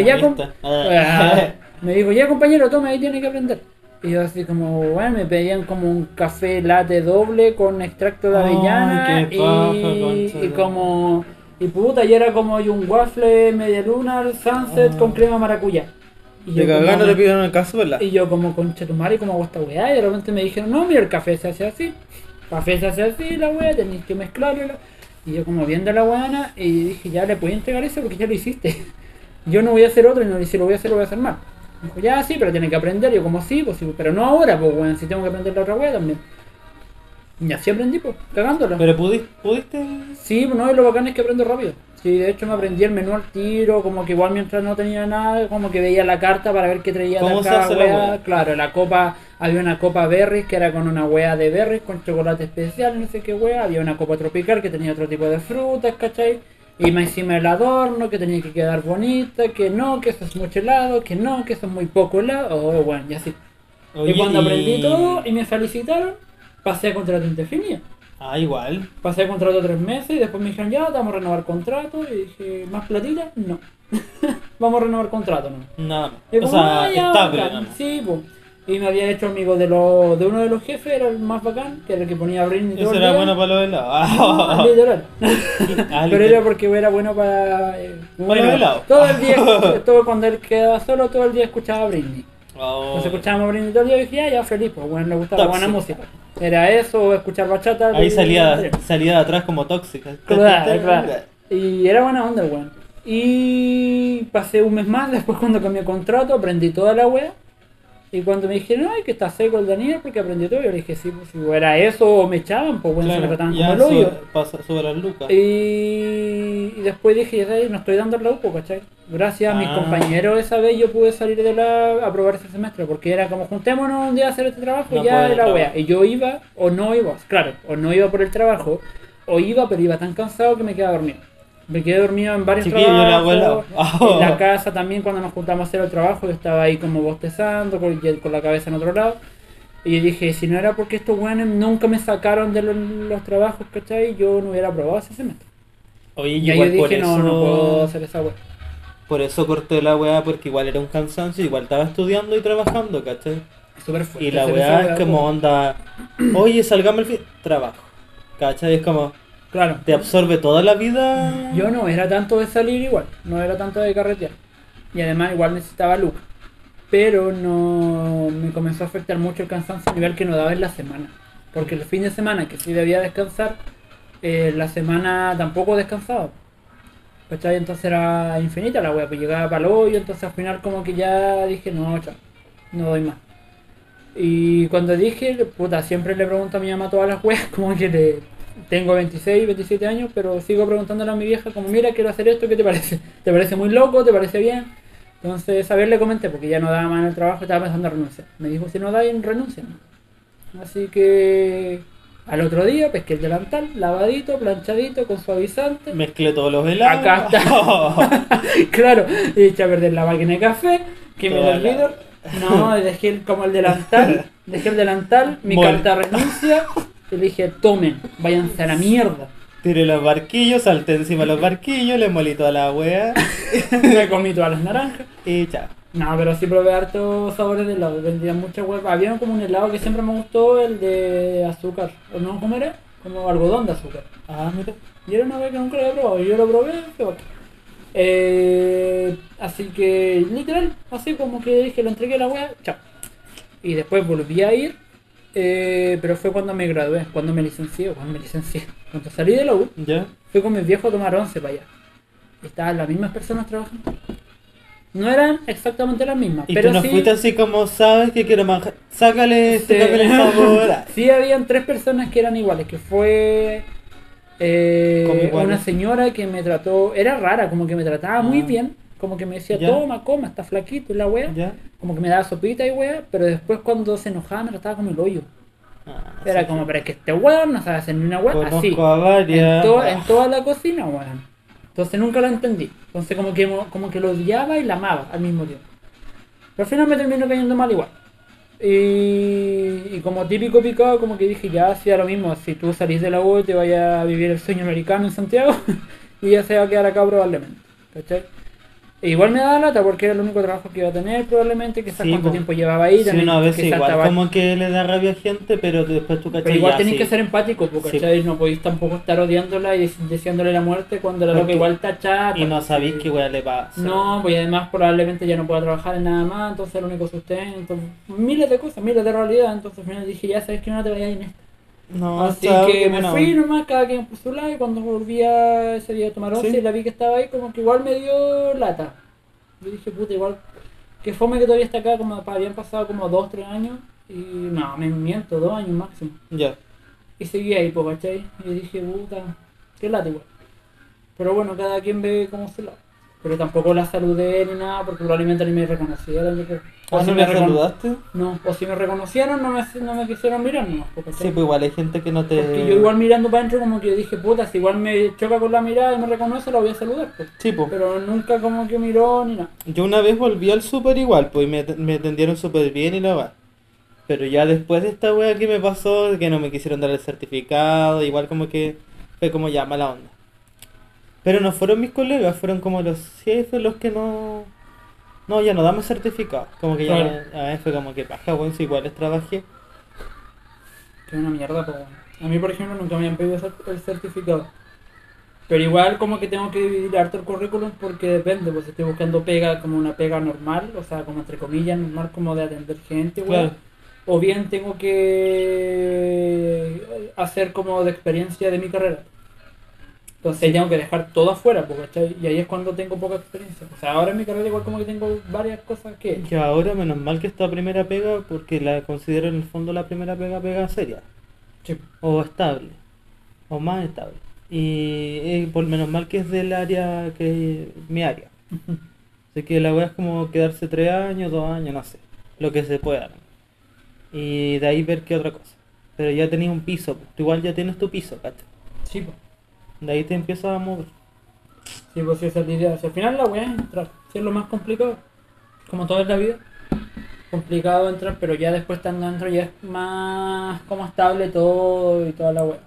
Ya, com- Ah, me dijo, ya compañero, toma, ahí tiene que aprender. Y yo así como, bueno, me pedían como un café latte doble con extracto de avellana y, como, y puta, y era como y un waffle media luna sunset
Ah.
con crema maracuyá. Y
De
como
le pidieron el
y yo como concha tu madre, como esta weá, y de repente me dijeron, no, mira, el café se hace así. Café se hace así, la weá, tenéis que mezclarlo. Y yo como viendo la weana, y dije, ya le puedo entregar eso porque ya lo hiciste. Yo no voy a hacer otro, y no, y si lo voy a hacer, lo voy a hacer mal. Me dijo, ya sí, pero tiene que aprender. Yo como sí, pues sí, pero no ahora, pues weón, si tengo que aprender la otra weá también. Y así aprendí, pues, cagándola.
Pero pudiste, pudiste...
Sí, no, y lo bacán es que aprendo rápido. Sí, de hecho me aprendí el menú al tiro, como que igual mientras no tenía nada, como que veía la carta para ver qué traía
¿Cómo
de
se
cada
hace la
wea.
wea?
Claro, la copa, había una copa berries que era con una wea de berries, con chocolate especial, no sé qué wea. Había una copa tropical que tenía otro tipo de frutas, ¿cachai? Y más encima el adorno, que tenía que quedar bonita, que no, que eso es mucho helado, que no, que eso es muy poco helado. Oh, bueno, y así.
Oye,
y cuando aprendí todo y me felicitaron, pasé a contrato indefinido.
Ah, igual.
Pasé el contrato tres meses y después me dijeron, ya, vamos a renovar contrato. Y dije, ¿más platita? No. vamos a renovar contrato, no.
Nada más. O sea,
"Ah,
estable
bacán".
nada más.
Sí, pues. Y me había hecho amigo de, los de uno de los jefes, era el más bacán, que era el que ponía a Britney todo
Eso era
día.
bueno para los helados.
Ah,
Ah,
literal.
ah,
Pero era porque era bueno para... eh,
Para
bueno,
los helados.
todo el día, todo cuando él quedaba solo, todo el día escuchaba a Britney.
Oh.
Entonces escuchábamos a Britney todo el día y dije, ya, ya, feliz, pues bueno, le gustaba buena música. Era eso, escuchar bachata.
Ahí salía, salía de atrás como tóxica.
Claro, claro. Y era buena onda, weón. Y pasé un mes más después cuando cambié contrato, aprendí toda la wea. Y cuando me dijeron, ay, que está seco el Daniel porque aprendió todo, yo le dije, sí, pues si era eso o me echaban, pues bueno, se me trataban como el hoyo.
pasa, sube las lucas.
Y, y después dije, no estoy dando la UPO, ¿cachai? Gracias a mis
Ah.
compañeros esa vez yo pude salir de la a probar ese semestre, porque era como juntémonos un día a hacer este trabajo
No
y ya era wea. Y yo iba o no iba, claro, o no iba por el trabajo, o iba pero iba tan cansado que me quedaba dormido. Me quedé dormido en varios
Chiquillo, yo le hago
trabajos.
helado.
En la casa también cuando nos juntamos a hacer el trabajo yo estaba ahí como bostezando, con, con la cabeza en otro lado. Y yo dije, si no era porque estos weones nunca me sacaron de los, los trabajos, ¿cachai? Yo no hubiera aprobado ese semestre.
Oye,
Y ahí yo
igual por
dije, no, no
eso-
puedo hacer esa weá.
Por eso corté la weá, porque igual era un cansancio, igual estaba estudiando y trabajando, ¿cachai?
Súper fuerte.
Y la weá es como onda, oye, salgamos el fin, trabajo. ¿Cachai? Es como,
Claro.
te absorbe toda la vida.
Yo no era tanto de salir igual, no era tanto de carretear. Y además igual necesitaba luz. Pero no me comenzó a afectar mucho el cansancio a nivel que no daba en la semana. Porque el fin de semana que sí debía descansar, eh, la semana tampoco descansaba. ¿Cachai? Entonces era infinita la wea, pues llegaba para el hoyo, entonces al final como que ya dije, no, chao, no doy más. Y cuando dije, puta, siempre le pregunto a mi mamá todas las weas, como que le, tengo 26, 27 años, pero sigo preguntándole a mi vieja, como, mira, quiero hacer esto, ¿qué te parece? ¿Te parece muy loco? ¿Te parece bien? Entonces, a ver, le comenté, porque ya no daba más en el trabajo, estaba pensando en renunciar. Me dijo, si no da, renuncia. Así que, al otro día, pesqué el delantal, lavadito, planchadito, con suavizante.
Mezclé todos los helados.
Acá está. claro, y eché a perder la máquina de café, que me lo
Toda la-.
No, dejé el- como el delantal, dejé el delantal, mi
Mol.
carta renuncia, y le dije, tomen, váyanse a la mierda.
Tiré los barquillos, salté encima de los barquillos, le molí toda la wea
me comí todas las naranjas.
y chao.
No, pero sí probé hartos sabores de helado, vendían muchas huevas. Había como un helado que siempre me gustó, el de azúcar, ¿o no? ¿Cómo era? Como algodón de azúcar.
Ah, mira.
Y era una vez que nunca lo había probado, yo lo probé, qué. Eh, así que, literal, así como que dije, lo entregué a la wea, chao. Y después volví a ir, eh, pero fue cuando me gradué, cuando me licencié, cuando me licencié. Cuando salí de la U,
¿Ya?
fui con mis viejos a tomar once para allá. Estaban las mismas personas trabajando. No eran exactamente las mismas,
Y
pero
tú no
sí...
fuiste así como, ¿sabes que quiero manjar? Sácale esto,
Sí.
sácale sabor.
Sí, habían tres personas que eran iguales, que fue eh, una señora que me trató, era rara, como que me trataba muy
Ah.
bien, como que me decía,
Ya.
toma, coma, está flaquito y la wea,
¿Ya?
como que me daba sopita y wea, pero después cuando se enojaba me trataba como el hoyo.
Ah,
Era
sí,
como,
sí.
pero es que este weón no sabe hacer ni una wea
Conozco
así. En, to- en toda la cocina, weón. Entonces nunca lo entendí. Entonces como que, como que lo odiaba y la amaba al mismo tiempo. Pero al final me terminó cayendo mal igual. Y, y como típico picado, como que dije, ya hacía lo mismo. Si tú salís de la U te vayas a vivir el sueño americano en Santiago, y ya se va a quedar acá probablemente. ¿Cachai? E igual me daba lata porque era el único trabajo que iba a tener probablemente, quizás
Sí,
cuánto
po.
tiempo llevaba ahí.
Sí,
también
una vez
quizás
igual
estaba-
como que le da rabia a gente, pero después tú cachai
pero igual tenéis
sí.
que ser empático, porque
Sí.
no podéis tampoco estar odiándola y deseándole la muerte cuando la loca
Porque-
igual está chata.
Y no sabéis qué weá le pasa.
No, pues y además probablemente ya no pueda trabajar en nada más, entonces el único sustento, miles de cosas, miles de realidades, entonces al final dije, ya sabes que no te vayas en esta.
No,
Así que me fui nomás, cada quien por su lado, y cuando volví a ese día a tomar once
Sí.
y la vi que estaba ahí, como que igual me dio lata. Yo dije, puta, igual, que fome que todavía está acá, como habían pasado como dos, tres años, y no, me miento, dos años máximo.
Ya.
Y seguí ahí, pues, ¿cachai? Y dije, puta, qué lata igual. Pero bueno, cada quien ve cómo se la. Pero tampoco la saludé ni nada, porque probablemente ni me creo. O
¿Ah,
si
no
me
me saludaste?
No, o si me reconocieron, no me, no me quisieron mirar pues, ¿cachai?
Sí, pues igual hay gente que no te...
Porque yo igual mirando para adentro como que yo dije, puta, si igual me choca con la mirada y me reconoce, la voy a saludar, pues.
Sí, pues.
Pero nunca como que miró ni nada.
Yo una vez volví al súper igual, pues y me, me atendieron súper bien y la va. Pero ya después de esta wea que me pasó, que no me quisieron dar el certificado, igual como que fue como ya mala onda. Pero no fueron mis colegas, fueron como los jefes los que no... No, ya no damos certificado. Como que ya
Claro.
no- a fue como que paja, bueno, si igual les trabajé.
Que es una mierda, pues. A mí, por ejemplo, nunca me han pedido cer- el certificado. Pero igual como que tengo que dividir harto el currículum porque depende, pues estoy buscando pega como una pega normal, o sea, como entre comillas, normal como de atender gente, weón.
Claro.
O bien tengo que hacer como de experiencia de mi carrera. Entonces tengo que dejar todo afuera, ¿cachai? Y ahí es cuando tengo poca experiencia. O sea, ahora en mi carrera igual como que tengo varias cosas que...
Y ahora menos mal que esta primera pega, porque la considero en el fondo la primera pega pega seria.
Sí.
o estable, o más estable. Y eh, por menos mal que es del área que es mi área. Así que la weá es como quedarse tres años, dos años, no sé, lo que se pueda. Y de ahí ver qué otra cosa. Pero ya tenías un piso, tú igual ya tienes tu piso, ¿cachai?
Sí, pues.
De ahí te empiezas a mover.
Sí, pues sí, esa es la idea. Si al final la weá es entrar, si es lo más complicado. Como todo en la vida. Complicado entrar, pero ya después estando dentro ya es más como estable todo y toda la weá.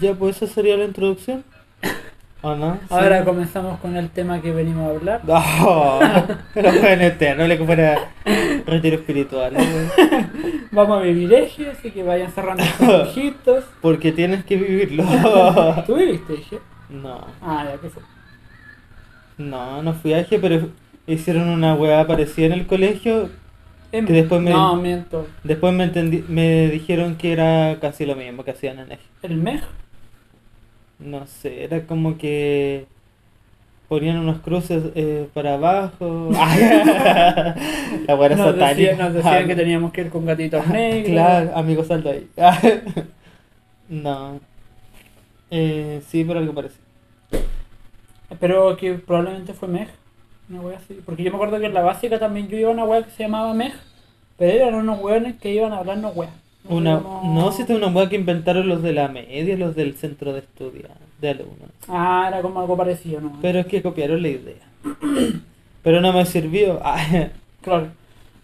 Ya, pues esa sería la introducción. ¿O no?
Ahora
Sí.
comenzamos con el tema que venimos a hablar.
No, pero bueno, este, no le fuera retiro espiritual, ¿no?
Vamos a vivir eje, así que vayan cerrando sus ojitos.
Porque tienes que vivirlo.
¿Tú viviste eje?
No,
Ah, ya que fue.
no, no fui a Eje, pero hicieron una weá parecida en el colegio.
Em-
Que después me-
No, miento.
Después me, entendí, me dijeron que era casi lo mismo que hacían en Eje.
¿El MEG?
No sé, era como que ponían unos cruces eh, para abajo. La buena
Nos
satánica.
decían, nos decían que teníamos que ir con gatitos negros.
Claro, amigo, salta ahí. no. Eh, sí, pero algo parecido.
Pero que probablemente fue MEG. Una wea así. Porque yo me acuerdo que en la básica también yo iba a una wea que se llamaba MEG. Pero eran unos weones que iban a hablarnos wea.
Una,
cómo-
no, si esta es una hueá que inventaron los de la media, los del centro de estudio, de alumnos.
Ah, era como algo parecido, ¿no?
Pero es que copiaron la idea. Pero no me sirvió.
Claro.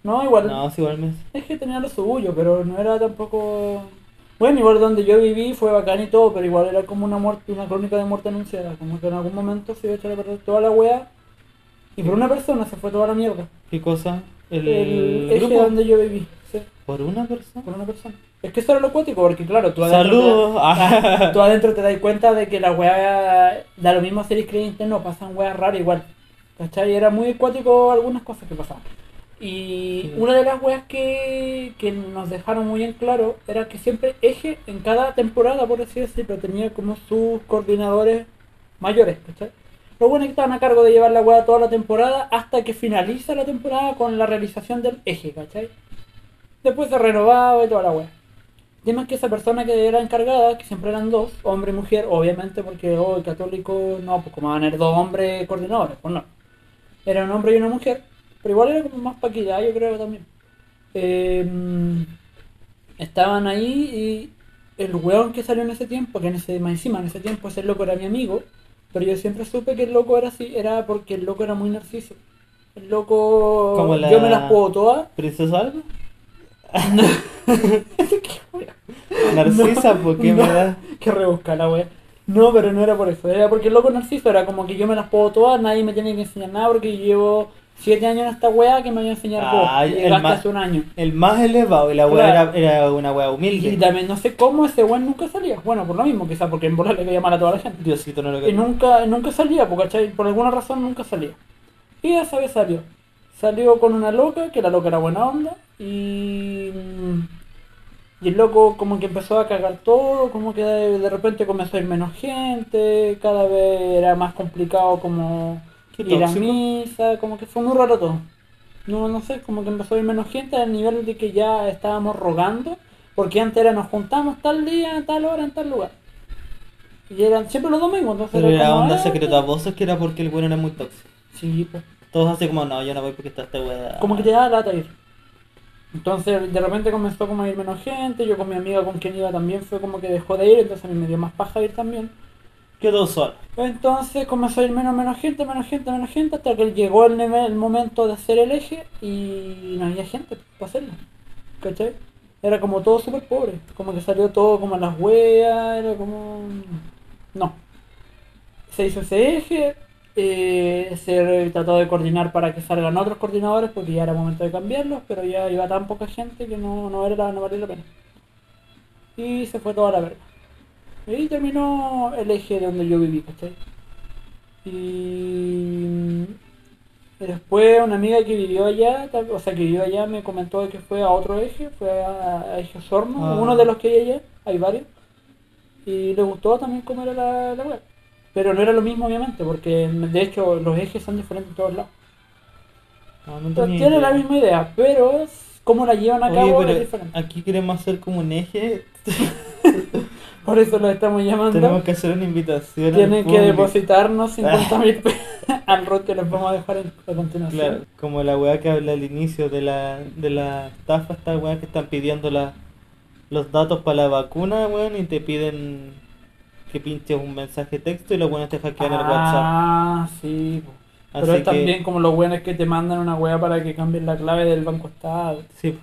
No, igual.
no, sí, igual me...
Es que tenía lo suyo, pero no era tampoco. Bueno, igual donde yo viví fue bacán y todo, pero igual era como una muerte, una crónica de muerte anunciada. Como que en algún momento se iba a echar a perder toda la wea. Y por una persona se fue toda la mierda.
¿Qué cosa? El,
El
grupo.
donde yo viví.
¿Por una persona?
por una persona. Es que eso era lo cuático, porque claro, tú adentro,
Saludos.
te,
Ah.
tú adentro te das cuenta de que la wea da lo mismo hacer creyentes, no pasan weas raras igual. ¿Cachai? Era muy cuático algunas cosas que pasaban. Y
Sí.
una de las weas que, que nos dejaron muy en claro era que siempre Eje en cada temporada, por así decirlo, tenía como sus coordinadores mayores, ¿cachai? Los buenos que estaban a cargo de llevar la wea toda la temporada hasta que finaliza la temporada con la realización del eje, ¿cachai? Después se renovaba y toda la tema es que esa persona que era encargada, que siempre eran dos, hombre y mujer, obviamente porque hoy católico, no, pues como van a haber dos hombres coordinadores, pues no. Era un hombre y una mujer, pero igual era como más paquidad, yo creo también. Eh, estaban ahí y el weón que salió en ese tiempo, que en ese, más encima en ese tiempo ese loco era mi amigo, pero yo siempre supe que el loco era así, era porque el loco era muy narciso. El loco,
Como la-
yo me las puedo todas.
¿Princesa algo? Narcisa, ¿por qué
no.
me da?
que rebuscar la wea. No, pero no era por eso, era porque el loco narciso era como que yo me las puedo todas, nadie me tiene que enseñar nada porque yo llevo 7 años en esta wea que me voy a enseñar vos. Y
el más-
hace un año.
El más elevado, y la
Claro.
era, era una weá humilde.
Y también no sé cómo ese weón nunca salía. Bueno, por lo mismo, quizás porque en bola le quería mal a toda la gente.
Diosito no lo
Y
quería.
nunca, nunca salía, porque por alguna razón nunca salía. Y esa vez salió. Salió con una loca, que la loca era buena onda, y, y el loco como que empezó a cagar todo, como que de, de repente comenzó a ir menos gente, cada vez era más complicado como ir a misa, como que fue muy raro todo. No, no sé, como que empezó a ir menos gente al nivel de que ya estábamos rogando, porque antes era nos juntamos tal día, tal hora, en tal lugar. Y eran siempre los domingos, entonces
Pero era
como,
onda
"Ah,
secreto a voces que era porque el bueno era muy tóxico.
Sí, pues.
Todos así como, no, yo no voy porque está esta weá.
Como que te da lata ir. Entonces de repente comenzó como a ir menos gente, yo con mi amiga con quien iba también fue como que dejó de ir, entonces a mí me dio más paja ir también.
Quedó solo.
Entonces comenzó a ir menos, menos gente, menos gente, menos gente, hasta que llegó el, nivel- el momento de hacer el eje y no había gente para hacerlo. ¿Cachai? Era como todo súper pobre, como que salió todo como a las weas, era como... No. Se hizo ese eje, eh, se trató de coordinar para que salgan otros coordinadores porque ya era momento de cambiarlos, pero ya iba tan poca gente que no, no, era, no valía la pena. Y se fue toda la verga. Y terminó el eje de donde yo viví, ¿cachai? Y y después una amiga que vivió allá, o sea que vivió allá, me comentó que fue a otro eje, fue a, a Eje Osorno,
Ah.
uno de los que hay allá, hay varios. Y le gustó también cómo era la, la web. Pero no era lo mismo obviamente, porque de hecho los ejes son diferentes en todos lados.
No, no
Entonces,
tenía
tiene
idea.
la misma idea, pero cómo la llevan a
Oye,
cabo es diferente.
aquí queremos hacer como un eje.
Por eso lo estamos llamando.
Tenemos que hacer una invitación.
Tienen que depositarnos 50 mil pesos al rot que les vamos a dejar en, a continuación.
Claro, como la weá que habla al inicio de la, de la estafa, esta weá que están pidiendo la, los datos para la vacuna, weón, y te piden que pinches un mensaje texto y los weones te hackean el WhatsApp.
Ah, sí. po. Pero
Así
es
que-
también como los buenos que te mandan una wea para que cambien la clave del banco estado.
Sí.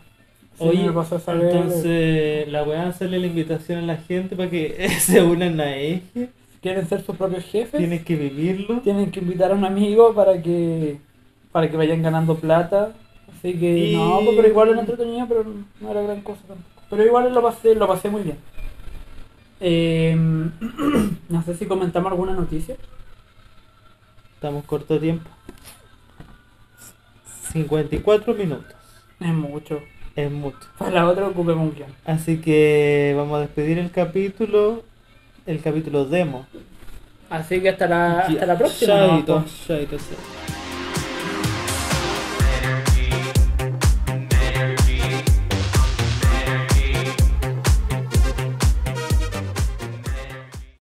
Sí,
Oye,
me pasó esa vez.
entonces la weá hacerle la invitación a la gente para que se unan a Eje.
quieren ser sus propios jefes,
Tienes que vivirlo.
tienen que invitar a un amigo para que para que vayan ganando plata. Así que
Y-
no, pero igual era entretenido, pero no era gran cosa tampoco. Pero igual lo pasé, lo pasé muy bien. Eh, no sé si comentamos alguna noticia.
Estamos corto de tiempo. 54 minutos.
Es mucho.
Es mucho.
Para la otra ocupemos un guion.
Así que vamos a despedir el capítulo. El capítulo demo.
Así que hasta la, hasta la próxima. ¿no?
Chaito, chaito, chaito.